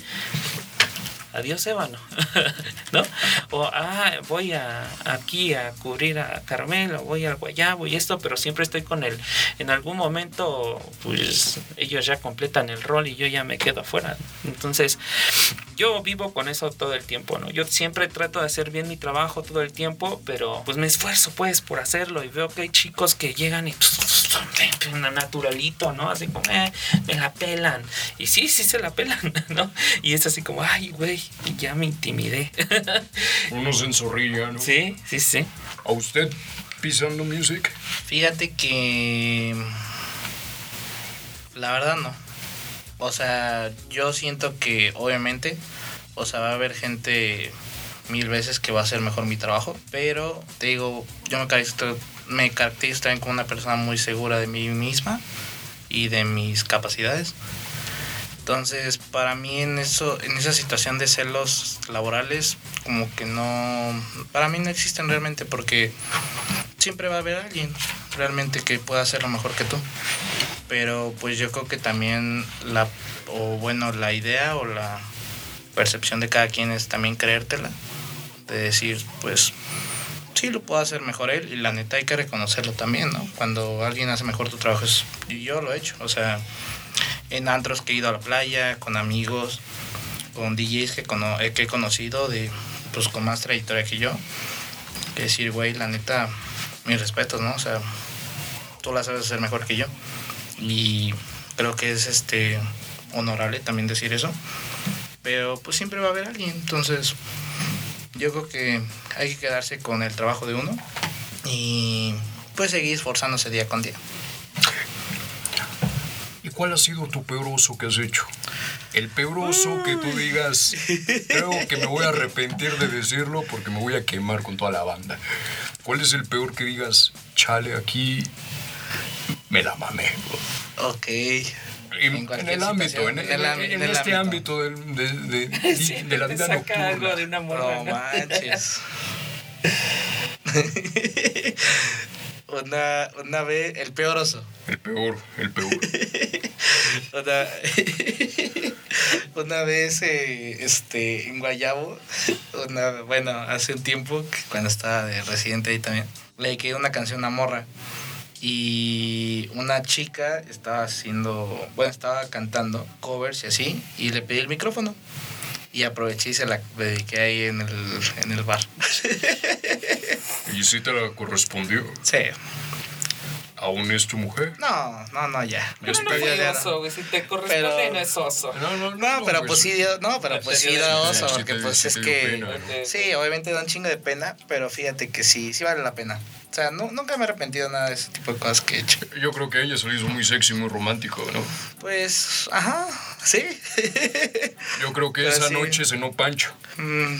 adiós ébano, ¿no? O, ah, voy a, aquí a cubrir a Carmelo, voy al Guayabo y esto, pero siempre estoy con él. En algún momento, pues ellos ya completan el rol y yo ya me quedo afuera. Entonces, yo vivo con eso todo el tiempo, ¿no? Yo siempre trato de hacer bien mi trabajo todo el tiempo, pero pues me esfuerzo pues por hacerlo y veo que hay chicos que llegan y naturalito, ¿no? Así como, eh, me la pelan. Y sí, sí se la pelan, ¿no? Y es así como, ay, güey, ya me intimidé. Uno se enzorrilla, ¿no? sí, sí, sí. ¿A usted pisando music? Fíjate que la verdad no. O sea, yo siento que obviamente, o sea, va a haber gente mil veces que va a hacer mejor mi trabajo, pero te digo, yo me caracterizo, me caracterizo también como una persona muy segura de mí misma y de mis capacidades. Entonces, para mí en eso, en esa situación de celos laborales, como que no, para mí no existen realmente porque siempre va a haber alguien realmente que pueda hacerlo mejor que tú. Pero pues yo creo que también la, o bueno, la idea o la percepción de cada quien es también creértela. De decir, pues, sí lo puedo hacer mejor él y la neta hay que reconocerlo también, ¿no? Cuando alguien hace mejor tu trabajo es, yo lo he hecho, o sea, en antros que he ido a la playa, con amigos, con DJs que, cono- eh, que he conocido de, pues con más trayectoria que yo, que decir, güey, la neta, mis respetos, ¿no? O sea, tú la sabes hacer mejor que yo. Y creo que es este honorable también decir eso. Pero pues siempre va a haber alguien. Entonces, yo creo que hay que quedarse con el trabajo de uno y pues seguir esforzándose día con día. ¿Y cuál ha sido tu peor oso que has hecho? El peor oso que tú digas, creo que me voy a arrepentir de decirlo porque me voy a quemar con toda la banda. ¿Cuál es el peor que digas, chale, aquí me la mamé? Ok. En, En en el ámbito, en, en el en- ámbito, en en el este ámbito. ámbito del- de, de- Sí, de la vida saca algo nocturna. de una morra, No ¿no? manches. una, una vez, el peor oso. El peor, el peor. Una, una vez, eh, este, en Guayabo, una, bueno, hace un tiempo, cuando estaba de residente ahí también, le dediqué una canción a Morra. Y una chica estaba haciendo, bueno, estaba cantando covers y así, y le pedí el micrófono. Y aproveché y se la dediqué ahí en el, en el bar. ¿Y si te la correspondió? Sí. ¿Aún es tu mujer? No, no, no, ya. Pero no Ya, no. oso, güey. Si te corresponde, Pero- no es oso. No, no, No, pero pues sí dio, no, pero pues sí da oso, Sí, porque te- pues sí es que... pena, ¿no? Sí, obviamente da un chingo de pena, pero fíjate que sí, sí vale la pena. O sea, nu- nunca me he arrepentido nada de ese tipo de cosas que he hecho. Yo creo que a ella se le hizo muy sexy, muy romántico, ¿no? Pues, ajá, sí. Yo creo que Pero esa sí. noche cenó Pancho. Mm,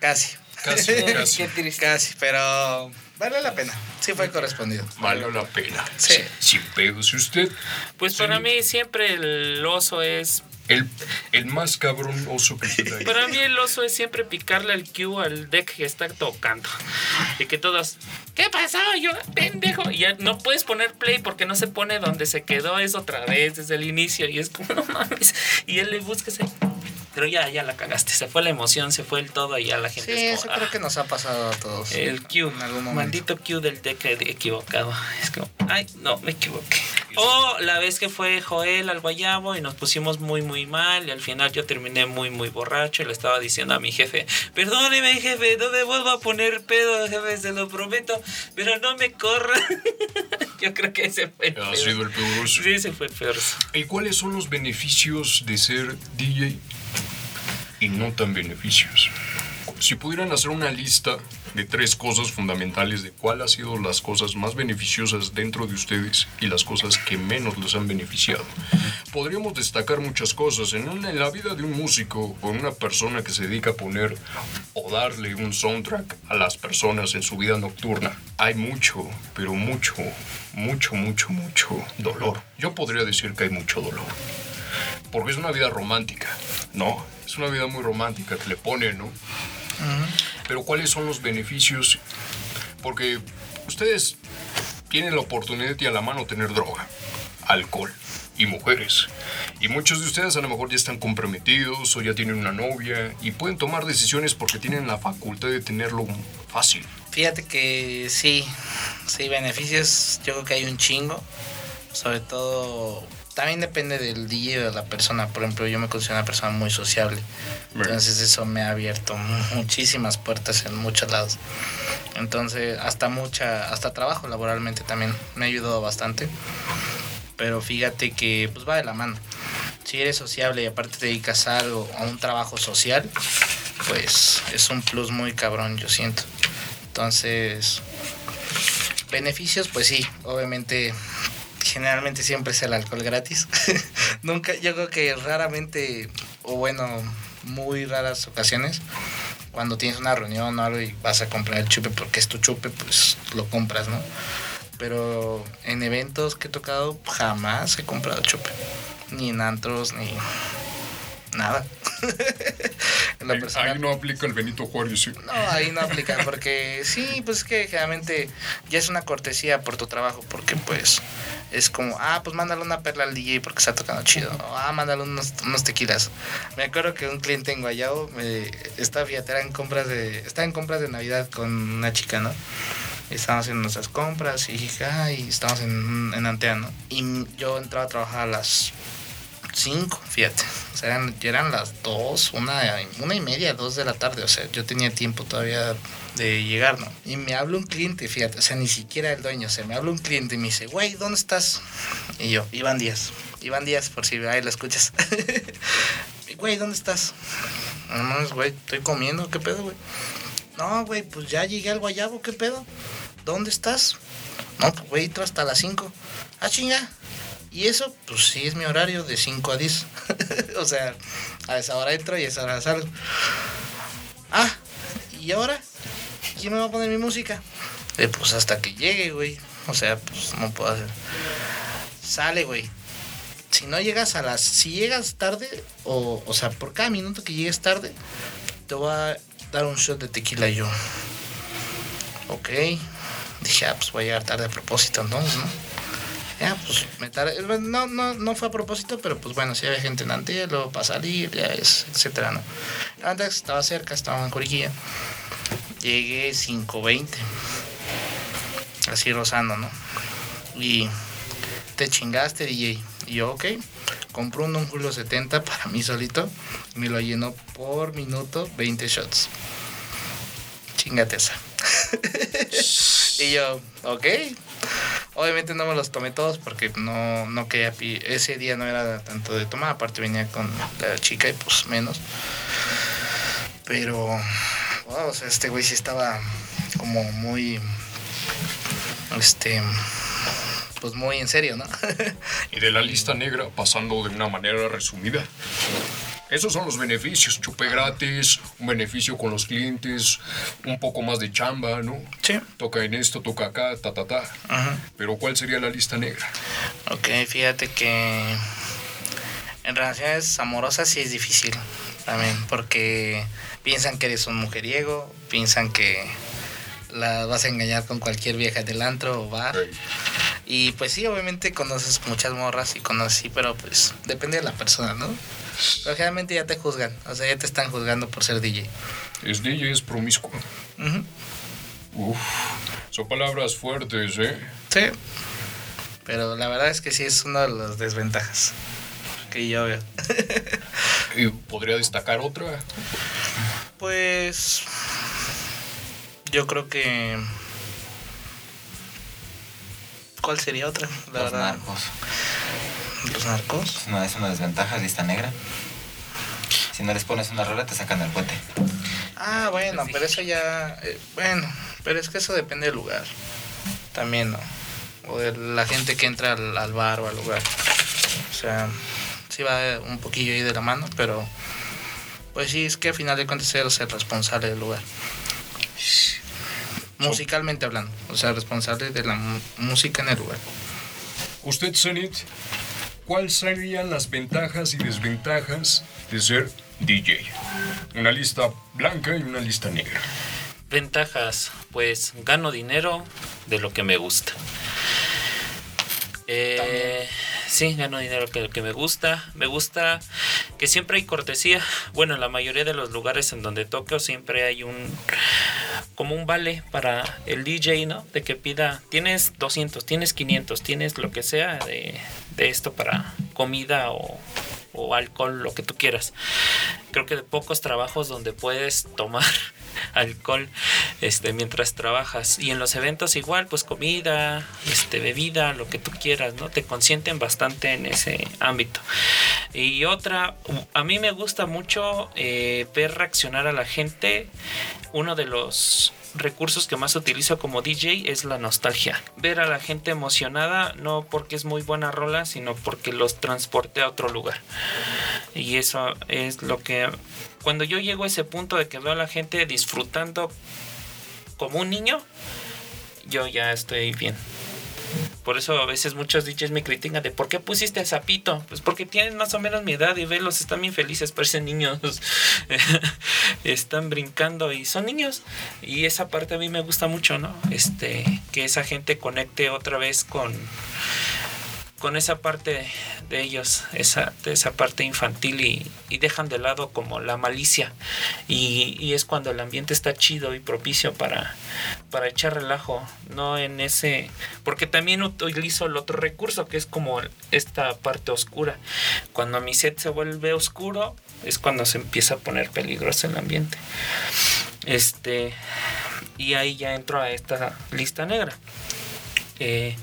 casi. Casi, Qué casi. triste. Casi, pero vale la pena. Sí fue correspondido. Valió la pena. Sí. Sin pedos. ¿Y usted? Pues para mí siempre el oso es... El, el más cabrón oso que. Para mí el oso es siempre picarle al cue al deck que está tocando. Y que todos... ¿Qué pasó? Yo, pendejo. Y ya no puedes poner play porque no se pone donde se quedó. Es otra vez desde el inicio. Y es como, no mames. Y él le busca ese... Pero ya, ya la cagaste. Se fue la emoción, se fue el todo y ya la gente Sí, es eso como... creo "Ah". que nos ha pasado a todos. El Q, En algún momento. maldito Q del deck equivocado. Es como, ay, no, me equivoqué. O la vez que fue Joel al Guayabo y nos pusimos muy, muy mal y al final yo terminé muy, muy borracho y le estaba diciendo a mi jefe, perdóneme jefe, no me vuelvo a poner pedo, jefe, se lo prometo, pero no me corra. yo creo que ese fue el Ha peor. sido el peor. Sí, ese fue el peor. ¿Y cuáles son los beneficios de ser DJ y no tan beneficios? Si pudieran hacer una lista de tres cosas fundamentales de cuál ha sido las cosas más beneficiosas dentro de ustedes y las cosas que menos les han beneficiado, podríamos destacar muchas cosas. En, una- en la vida de un músico o una persona que se dedica a poner o darle un soundtrack a las personas en su vida nocturna, hay mucho, pero mucho, mucho, mucho, mucho dolor. Yo podría decir que hay mucho dolor porque es una vida romántica, ¿no? Es una vida muy romántica que le pone, ¿no? Pero ¿cuáles son los beneficios? Porque ustedes tienen la oportunidad y a la mano tener droga, alcohol y mujeres. Y muchos de ustedes a lo mejor ya están comprometidos o ya tienen una novia y pueden tomar decisiones porque tienen la facultad de tenerlo fácil. Fíjate que sí, sí, beneficios, yo creo que hay un chingo. Sobre todo, también depende del o de la persona. Por ejemplo, yo me considero una persona muy sociable. Entonces eso me ha abierto muchísimas puertas en muchos lados. Entonces, hasta mucha, hasta trabajo laboralmente también me ha ayudado bastante. Pero fíjate que pues va de la mano. Si eres sociable y aparte te dedicas a algo, a un trabajo social, pues es un plus muy cabrón, yo siento. Entonces, beneficios, pues sí, obviamente, generalmente siempre es el alcohol gratis. Nunca, yo creo que raramente, o bueno, muy raras ocasiones, cuando tienes una reunión o algo y vas a comprar el chupe porque es tu chupe, pues lo compras, ¿no? Pero en eventos que he tocado, jamás he comprado chupe. Ni en antros, ni nada. ahí no aplica el Benito Juárez. ¿sí? No, ahí no aplica porque sí, pues es que generalmente ya es una cortesía por tu trabajo porque pues es como, ah, pues mándale una perla al DJ porque está tocando chido. O, ah, mándale unos, unos tequilas. Me acuerdo que un cliente en Guayabo me, estaba, fíjate, en compras de, estaba en compras de Navidad con una chica, ¿no? Estábamos haciendo nuestras compras y dije, ay, estamos en, en Antea, ¿no? Y yo entraba a trabajar a las 5, fíjate. O sea, eran, eran las 2, una, una y media, 2 de la tarde. O sea, yo tenía tiempo todavía de llegar, ¿no? Y me habla un cliente, fíjate, o sea, ni siquiera el dueño, o sea, me habla un cliente y me dice, güey, ¿dónde estás? Y yo, Iván Díaz. Iván Díaz, por si ahí lo escuchas. güey, ¿dónde estás? No güey, estoy comiendo, ¿qué pedo, güey? No, güey, pues ya llegué al guayabo, ¿qué pedo? ¿Dónde estás? No, pues, güey, hasta las 5. Ah, chinga. Y eso, pues sí, es mi horario de 5 a 10. o sea, a esa hora entro y a esa hora salgo. Ah, ¿y ahora? ¿Quién me va a poner mi música? Eh, pues hasta que llegue, güey. O sea, pues no puedo hacer. Sale, güey. Si no llegas a las. Si llegas tarde, o, o sea, por cada minuto que llegues tarde, te voy a dar un shot de tequila yo. Ok. Dije, ah, pues voy a llegar tarde a propósito entonces, ¿no? Ya, pues me tardé. No, no, no fue a propósito, pero pues bueno, si había gente en Antelo para salir, ya es, etcétera, ¿no? Antes estaba cerca, estaba en Coriquilla. Llegué 5.20. Así rozando, ¿no? Y te chingaste, DJ. Y yo, ok. Compró un Julio 70 para mí solito. Me lo llenó por minuto 20 shots. Chingate esa. y yo, ok. Obviamente no me los tomé todos porque no, no quería. Ese día no era tanto de tomar. Aparte venía con la chica y pues menos. Pero, o sea, este güey sí estaba como muy. Este. Pues muy en serio, ¿no? y de la lista negra, pasando de una manera resumida. Esos son los beneficios. Chupe gratis, un beneficio con los clientes, un poco más de chamba, ¿no? Sí. Toca en esto, toca acá, ta, ta, ta. Ajá. Pero ¿cuál sería la lista negra? Ok, fíjate que en relaciones amorosas sí es difícil también, porque piensan que eres un mujeriego, piensan que la vas a engañar con cualquier vieja del antro o bar. Y pues sí, obviamente conoces muchas morras y conoces, sí, pero pues depende de la persona, ¿no? Pero generalmente ya te juzgan, o sea, ya te están juzgando por ser DJ. Es DJ, es promiscuo. Uf, son palabras fuertes, ¿eh? Sí. Pero la verdad es que sí es una de las desventajas que yo veo. ¿Y podría destacar otra? Pues yo creo que ¿cuál sería otra? La Los verdad. narcos. Los narcos. Es una, es una desventaja, lista negra. Si no les pones una rola, te sacan del puente. Ah, bueno, pero eso ya eh, bueno, pero es que eso depende del lugar. También, ¿no? O de la gente que entra al, al bar o al lugar. O sea, sí va un poquillo ahí de la mano, pero pues sí, es que al final de cuentas eres el responsable del lugar. Musicalmente hablando, o sea, responsable de la música en el lugar. Usted, Zenith, ¿cuáles serían las ventajas y desventajas de ser DJ? Una lista blanca y una lista negra. Ventajas, pues gano dinero de lo que me gusta. Eh, sí, gano dinero que, que me gusta. Me gusta que siempre hay cortesía. Bueno, en la mayoría de los lugares en donde toco siempre hay un como un vale para el DJ, ¿no? De que pida, tienes 200, tienes 500, tienes lo que sea de, de esto para comida o, o alcohol, lo que tú quieras. Creo que de pocos trabajos donde puedes tomar alcohol este mientras trabajas y en los eventos igual pues comida este bebida lo que tú quieras no te consienten bastante en ese ámbito y otra a mí me gusta mucho eh, ver reaccionar a la gente uno de los recursos que más utilizo como DJ es la nostalgia. Ver a la gente emocionada no porque es muy buena rola, sino porque los transporte a otro lugar. Y eso es lo que cuando yo llego a ese punto de que veo a la gente disfrutando como un niño, yo ya estoy bien. Por eso a veces muchos DJs me critican de ¿por qué pusiste el sapito? Pues porque tienen más o menos mi edad y velos, están bien felices, parecen niños. están brincando y son niños. Y esa parte a mí me gusta mucho, ¿no? Este, que esa gente conecte otra vez con con esa parte de ellos, esa, esa parte infantil y, y dejan de lado como la malicia y, y es cuando el ambiente está chido y propicio para, para echar relajo, no en ese, porque también utilizo el otro recurso que es como esta parte oscura. Cuando mi set se vuelve oscuro es cuando se empieza a poner peligroso el ambiente. Este, y ahí ya entro a esta lista negra. Eh,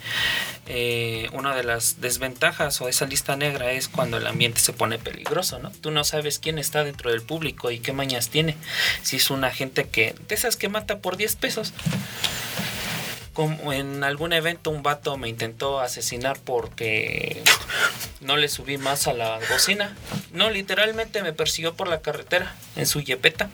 eh, una de las desventajas o esa lista negra es cuando el ambiente se pone peligroso, ¿no? Tú no sabes quién está dentro del público y qué mañas tiene. Si es una gente que, de esas que mata por 10 pesos. Como en algún evento un vato me intentó asesinar porque no le subí más a la bocina. No, literalmente me persiguió por la carretera en su yepeta.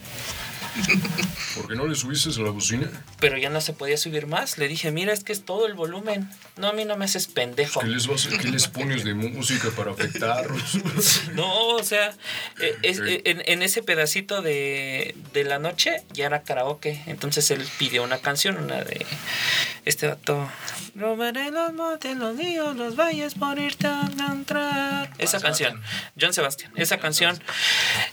¿Por qué no le subiste a la bocina? Pero ya no se podía subir más. Le dije, mira, es que es todo el volumen. No, a mí no me haces pendejo. ¿Qué les, vas a- qué les pones de música para afectarlos? No, o sea, es- eh, en, en ese pedacito de, de la noche ya era karaoke. Entonces él pidió una canción, una de este dato. Robaré los montes, los ríos, los valles por irte a encontrar. Esa canción, John Sebastian. Esa canción,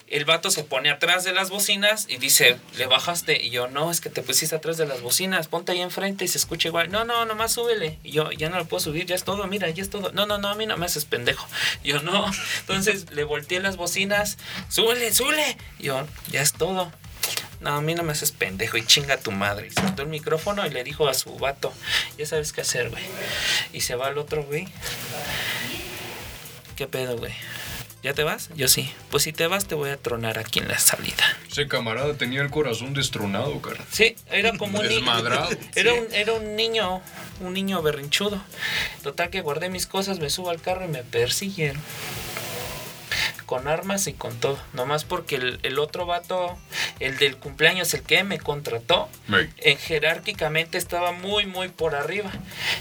el vato se pone atrás de las bocinas y dice, le bajaste. Y yo, no, es que te pusiste atrás de las bocinas, ponte ahí enfrente y se escucha igual. No, no, nomás súbele. Y yo, ya no lo puedo subir, ya es todo, mira, ya es todo. No, no, no, a mí no me haces pendejo. Yo, no. Entonces le volteé las bocinas, súbele, súbele. Y yo, ya es todo. No, a mí no me haces pendejo y chinga tu madre. Y soltó el micrófono y le dijo a su vato, ya sabes qué hacer, güey. Y se va el otro, güey. ¿Qué pedo, güey? ¿Ya te vas? Yo sí. Pues si te vas, te voy a tronar aquí en la salida. Ese camarada tenía el corazón destronado, cara. Sí, era como un niño. Desmadrado. Era un, era un niño, un niño berrinchudo. Total que guardé mis cosas, me subo al carro y me persiguieron. Con armas y con todo. Nomás porque el, el otro vato, el del cumpleaños, el que me contrató, en jerárquicamente estaba muy muy por arriba.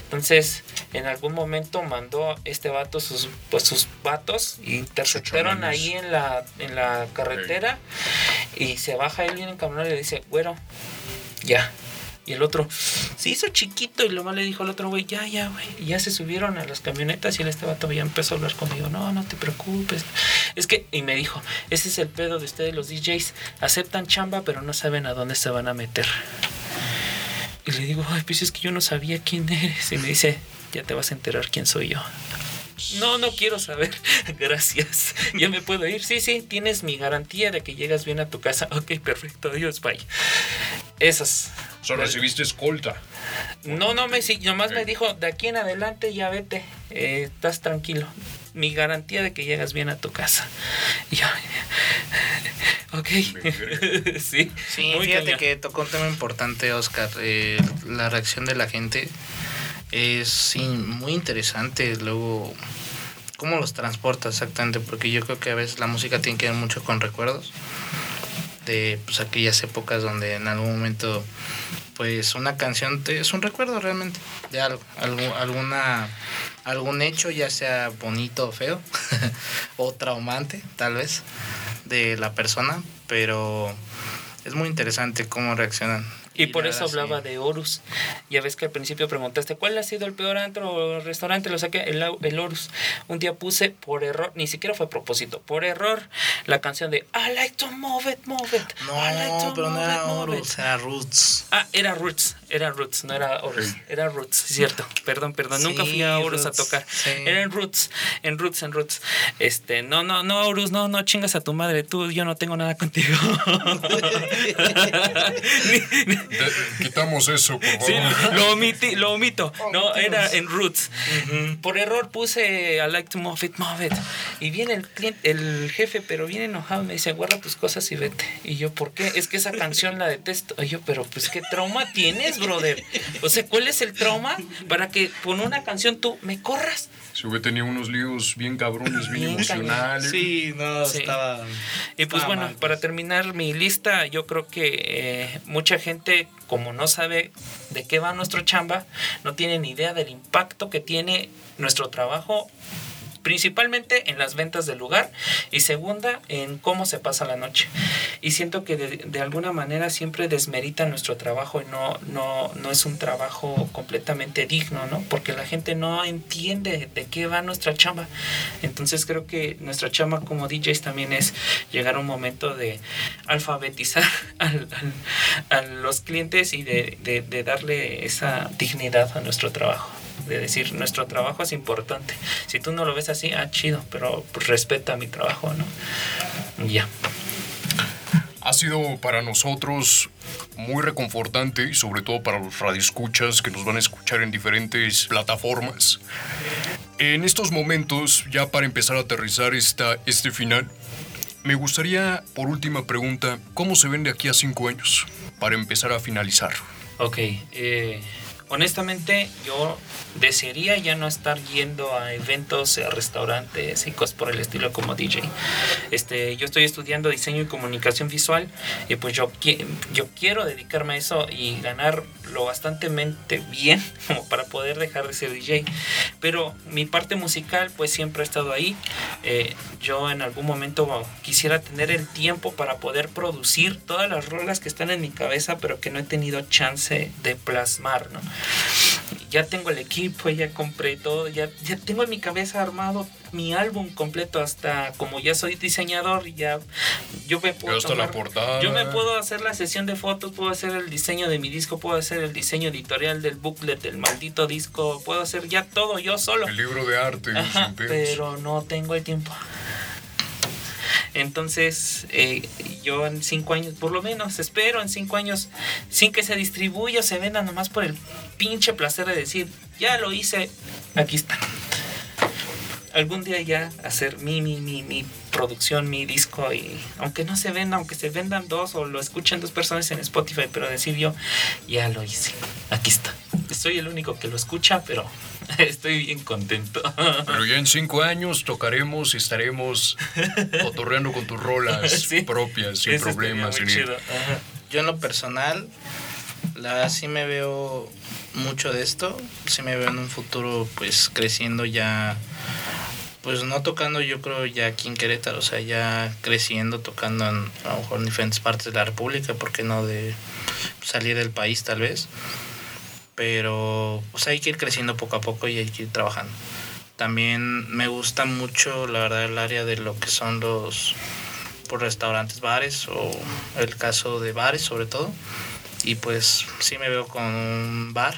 Entonces, en algún momento mandó este vato sus pues sus vatos y interceptaron ahí en la en la carretera y se baja él bien encabronado y le dice, "Güero, ya." Y el otro se hizo chiquito y lo más le dijo al otro güey, ya, ya, güey. Ya se subieron a las camionetas y el este vato ya empezó a hablar conmigo. No, no te preocupes. Es que, y me dijo, ese es el pedo de ustedes los DJs. Aceptan chamba, pero no saben a dónde se van a meter. Y le digo, ay, pues es que yo no sabía quién eres. Y me dice, ya te vas a enterar quién soy yo. No, no quiero saber. Gracias. ¿Ya me puedo ir? Sí, sí, tienes mi garantía de que llegas bien a tu casa. Ok, perfecto. Adiós, bye. Esas. o sea, recibiste escolta. No, no me sí, nomás me dijo, de aquí en adelante ya vete, eh, estás tranquilo. Mi garantía de que llegas bien a tu casa. Y yo, ok. sí, Sí, muy fíjate cañón. que tocó un tema importante, Oscar. eh, la reacción de la gente es sí, muy interesante. Luego, cómo los transporta exactamente, porque yo creo que a veces la música tiene que ver mucho con recuerdos de pues, aquellas épocas donde en algún momento pues una canción es un recuerdo realmente de algo, algo alguna algún hecho ya sea bonito o feo o traumante tal vez de la persona pero es muy interesante cómo reaccionan Y por eso hablaba sí. de Horus. Ya ves que al principio preguntaste, ¿cuál ha sido el peor antro o restaurante? Lo saqué, el, el Horus. Un día puse por error, ni siquiera fue a propósito, por error, la canción de I like to move it, move it. I like no to pero no move era it, move Horus it". era Roots Ah, era Roots, era Roots, no era Horus, Sí. era Roots, cierto, perdón, perdón, nunca fui a Sí, Horus a tocar, sí. era en Roots, en Roots, en Roots, este, no, no, no, Horus, no, no chingas a tu madre, tú, yo no tengo nada contigo. De- quitamos eso, por favor. Sí, lo omito. No, era en Roots. Por error puse I like to move it, move it. Y viene el cliente, el jefe, pero viene enojado, me dice, guarda tus cosas y vete. Y yo, ¿por qué? Es que esa canción la detesto. Y yo, pero pues qué trauma tienes, brother. O sea, ¿cuál es el trauma para que con una canción tú me corras? Ese güey tenía unos líos bien cabrones, bien, Bien emocionales. sí no Sí. estaba Y pues estaba bueno, mal, para pues. terminar mi lista, yo creo que eh, mucha gente, como no sabe de qué va nuestro chamba, no tiene ni idea del impacto que tiene nuestro trabajo principalmente en las ventas del lugar y segunda en cómo se pasa la noche. Y siento que de, alguna manera siempre desmerita nuestro trabajo y no, no, no es un trabajo completamente digno, ¿no? Porque la gente no entiende de qué va nuestra chamba. Entonces creo que nuestra chamba como DJs también es llegar a un momento de alfabetizar al- al- a los clientes y de- de darle esa dignidad a nuestro trabajo. De decir, nuestro trabajo es importante. Si tú no lo ves así, ah, chido, pero pues, respeta mi trabajo, ¿no? Ya. Ha sido para nosotros muy reconfortante y sobre todo para los radioescuchas que nos van a escuchar en diferentes plataformas. En estos momentos, ya para empezar a aterrizar esta, este final, me gustaría, por última pregunta, ¿cómo se ven de aquí a cinco años? Para empezar a finalizar. Ok, eh, honestamente yo desearía ya no estar yendo a eventos, a restaurantes y cosas por el estilo como DJ. Este, yo estoy estudiando diseño y comunicación visual y pues yo, yo quiero dedicarme a eso y ganar lo bastante bien como para poder dejar de ser DJ. Pero mi parte musical pues siempre ha estado ahí. Eh, yo en algún momento quisiera tener el tiempo para poder producir todas las rolas que están en mi cabeza pero que no he tenido chance de plasmar, ¿no? Ya tengo el equipo, ya compré todo, ya, ya tengo en mi cabeza armado mi álbum completo hasta como ya soy diseñador, ya yo me puedo la yo me puedo hacer la sesión de fotos, puedo hacer el diseño de mi disco, puedo hacer el diseño editorial del booklet del maldito disco, puedo hacer ya todo yo solo. El libro de arte, Ajá, pero no tengo el tiempo. Entonces, eh, yo en cinco años, por lo menos, espero en cinco años, sin que se distribuya, se venda nomás por el pinche placer de decir, ya lo hice, aquí está. Algún día ya hacer mi, mi, mi, mi producción, mi disco, y aunque no se venda, aunque se vendan dos o lo escuchen dos personas en Spotify, pero decir yo, ya lo hice, aquí está. Soy el único que lo escucha, pero estoy bien contento. Pero ya en cinco años tocaremos y estaremos cotorreando con tus rolas Sí. propias, sin Eso problemas. sin- chido. Yo en lo personal, la sí me veo mucho de esto. Sí me veo en un futuro pues creciendo ya, pues no tocando yo creo ya aquí en Querétaro, o sea, ya creciendo, tocando en, a lo mejor en diferentes partes de la República, ¿por qué no de salir del país tal vez? Pero pues hay que ir creciendo poco a poco y hay que ir trabajando. También me gusta mucho, la verdad, el área de lo que son los por restaurantes, bares o el caso de bares sobre todo. Y pues sí me veo con un bar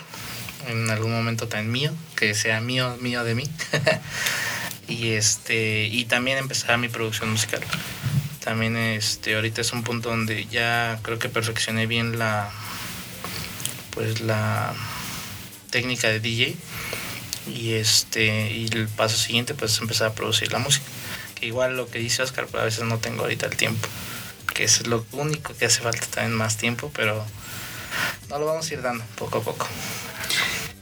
en algún momento también mío, que sea mío, mío de mí. y este y también empezar mi producción musical. También este ahorita es un punto donde ya creo que perfeccioné bien la pues la técnica de DJ y este y el paso siguiente pues es empezar a producir la música que igual lo que dice Oscar pero a veces no tengo ahorita el tiempo que es lo único que hace falta también más tiempo pero no lo vamos a ir dando poco a poco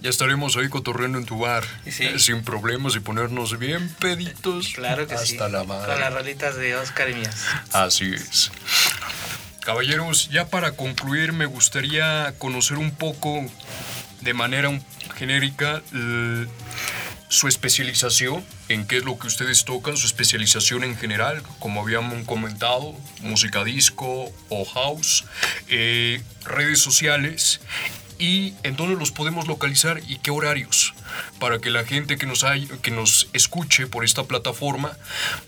Ya estaremos ahí cotorreando en tu bar, Sí. eh, sin problemas y ponernos bien peditos. claro que hasta sí la con madre. las rolitas de Oscar y mías Así es. Caballeros, ya para concluir me gustaría conocer un poco de manera genérica su especialización, en qué es lo que ustedes tocan, su especialización en general, como habíamos comentado, música disco o house, eh, redes sociales y en dónde los podemos localizar y qué horarios para que la gente que nos, hay, que nos escuche por esta plataforma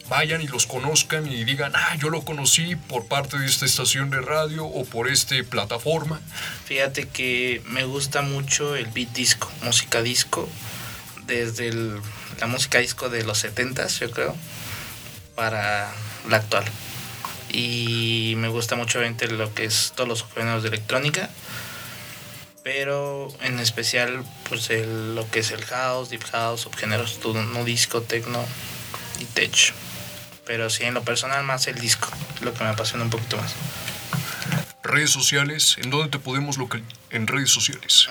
vayan y los conozcan y digan, ah, yo lo conocí por parte de esta estación de radio o por esta plataforma. Fíjate que me gusta mucho el beat disco, música disco, desde la música disco de los 70s, yo creo, para la actual. Y me gusta mucho lo que es todos los géneros de electrónica, pero en especial pues el- lo que es el house, deep house, subgéneros todo, no disco, techno y tech. Pero sí, en lo personal más el disco, lo que me apasiona un poquito más. Redes sociales, ¿en dónde te podemos localizar? En redes sociales.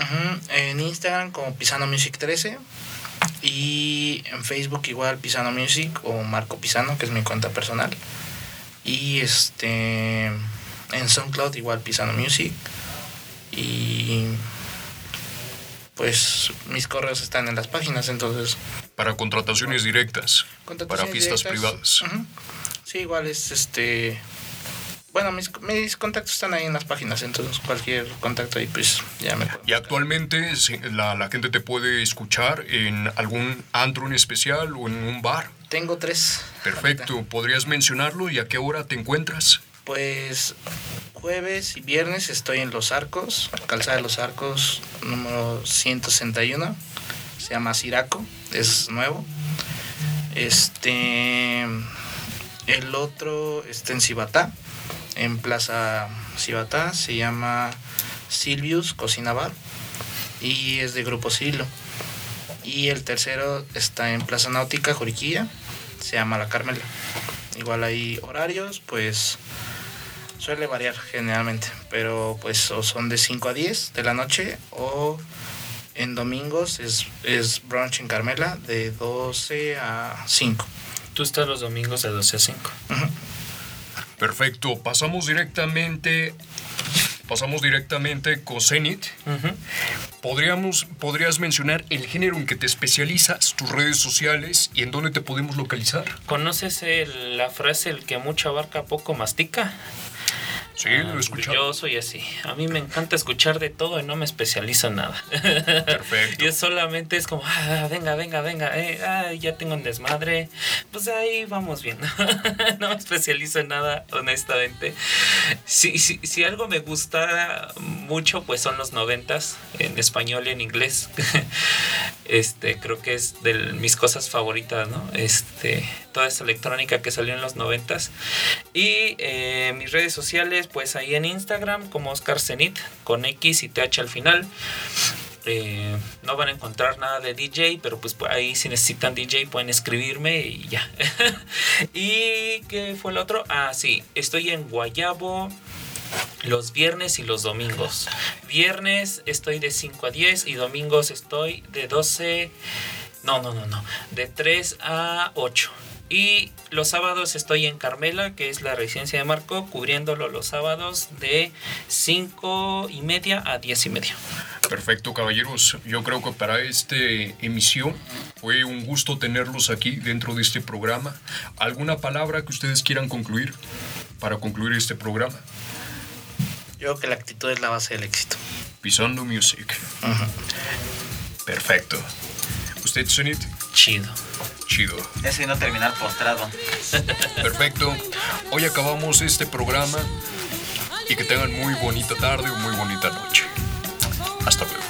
En Instagram como Pisano Music 13 y en Facebook igual Pisano Music o Marco Pisano, que es mi cuenta personal. Y este en SoundCloud igual Pisano Music. Y pues mis correos están en las páginas, entonces... Para contrataciones directas, para fiestas directas, privadas. ujú. Sí, igual es este... Bueno, mis, mis contactos están ahí en las páginas, entonces cualquier contacto ahí pues ya me Y actualmente la, la gente te puede escuchar en algún antro en especial o en un bar. Tengo tres. Perfecto, ¿podrías mencionarlo y a qué hora te encuentras? Pues jueves y viernes estoy en Los Arcos, Calzada de Los Arcos, número 161. Se llama Siraco, es nuevo. Este. El otro está en Cibatá, en Plaza Cibatá, se llama Silvius Cocina Bar y es de Grupo Silo. Y el tercero está en Plaza Náutica, Juriquilla, se llama La Carmela. Igual hay horarios, pues suele variar generalmente, pero pues o son de 5 a 10 de la noche o en domingos es, es brunch en Carmela de 12 a 5. Tú estás los domingos de 12 a 5. Perfecto, pasamos directamente. Pasamos directamente con Zenit. Podríamos, ¿Podrías mencionar el género en que te especializas, tus redes sociales y en dónde te podemos localizar? ¿Conoces el- la frase el que mucho abarca poco mastica? Sí, Ah, lo he escuchado. Yo soy así. A mí me encanta escuchar de todo y no me especializo en nada. Perfecto. Y es solamente es como, ah, venga, venga, venga, eh, ah, ya tengo un desmadre. Pues ahí vamos bien. no me especializo en nada, honestamente. Si, si, si algo me gusta mucho, pues son los noventas, en español y en inglés. este, creo que es de mis cosas favoritas, ¿no? Este, toda esta electrónica que salió en los noventas. Y eh, mis redes sociales, pues ahí en Instagram como Oscar Zenit, con X y TH al final. Eh, no van a encontrar nada de DJ, pero pues ahí si necesitan DJ pueden escribirme y ya. ¿Y qué fue el otro? Ah, sí, estoy en Guayabo los viernes y los domingos. Viernes estoy de 5 a 10 y domingos estoy de 12... No, no, no, no. De 3 a 8. Y los sábados estoy en Carmela, que es la residencia de Marco, cubriéndolo los sábados de 5 y media a 10 y media. Perfecto, caballeros. Yo creo que para esta emisión fue un gusto tenerlos aquí dentro de este programa. ¿Alguna palabra que ustedes quieran concluir para concluir este programa? Yo creo que la actitud es la base del éxito. Pisando Music. Perfecto. ¿Usted, Zenit? Chido. Chido. Eso y no terminar postrado. Perfecto. Hoy acabamos este programa y que tengan muy bonita tarde o muy bonita noche. Hasta luego.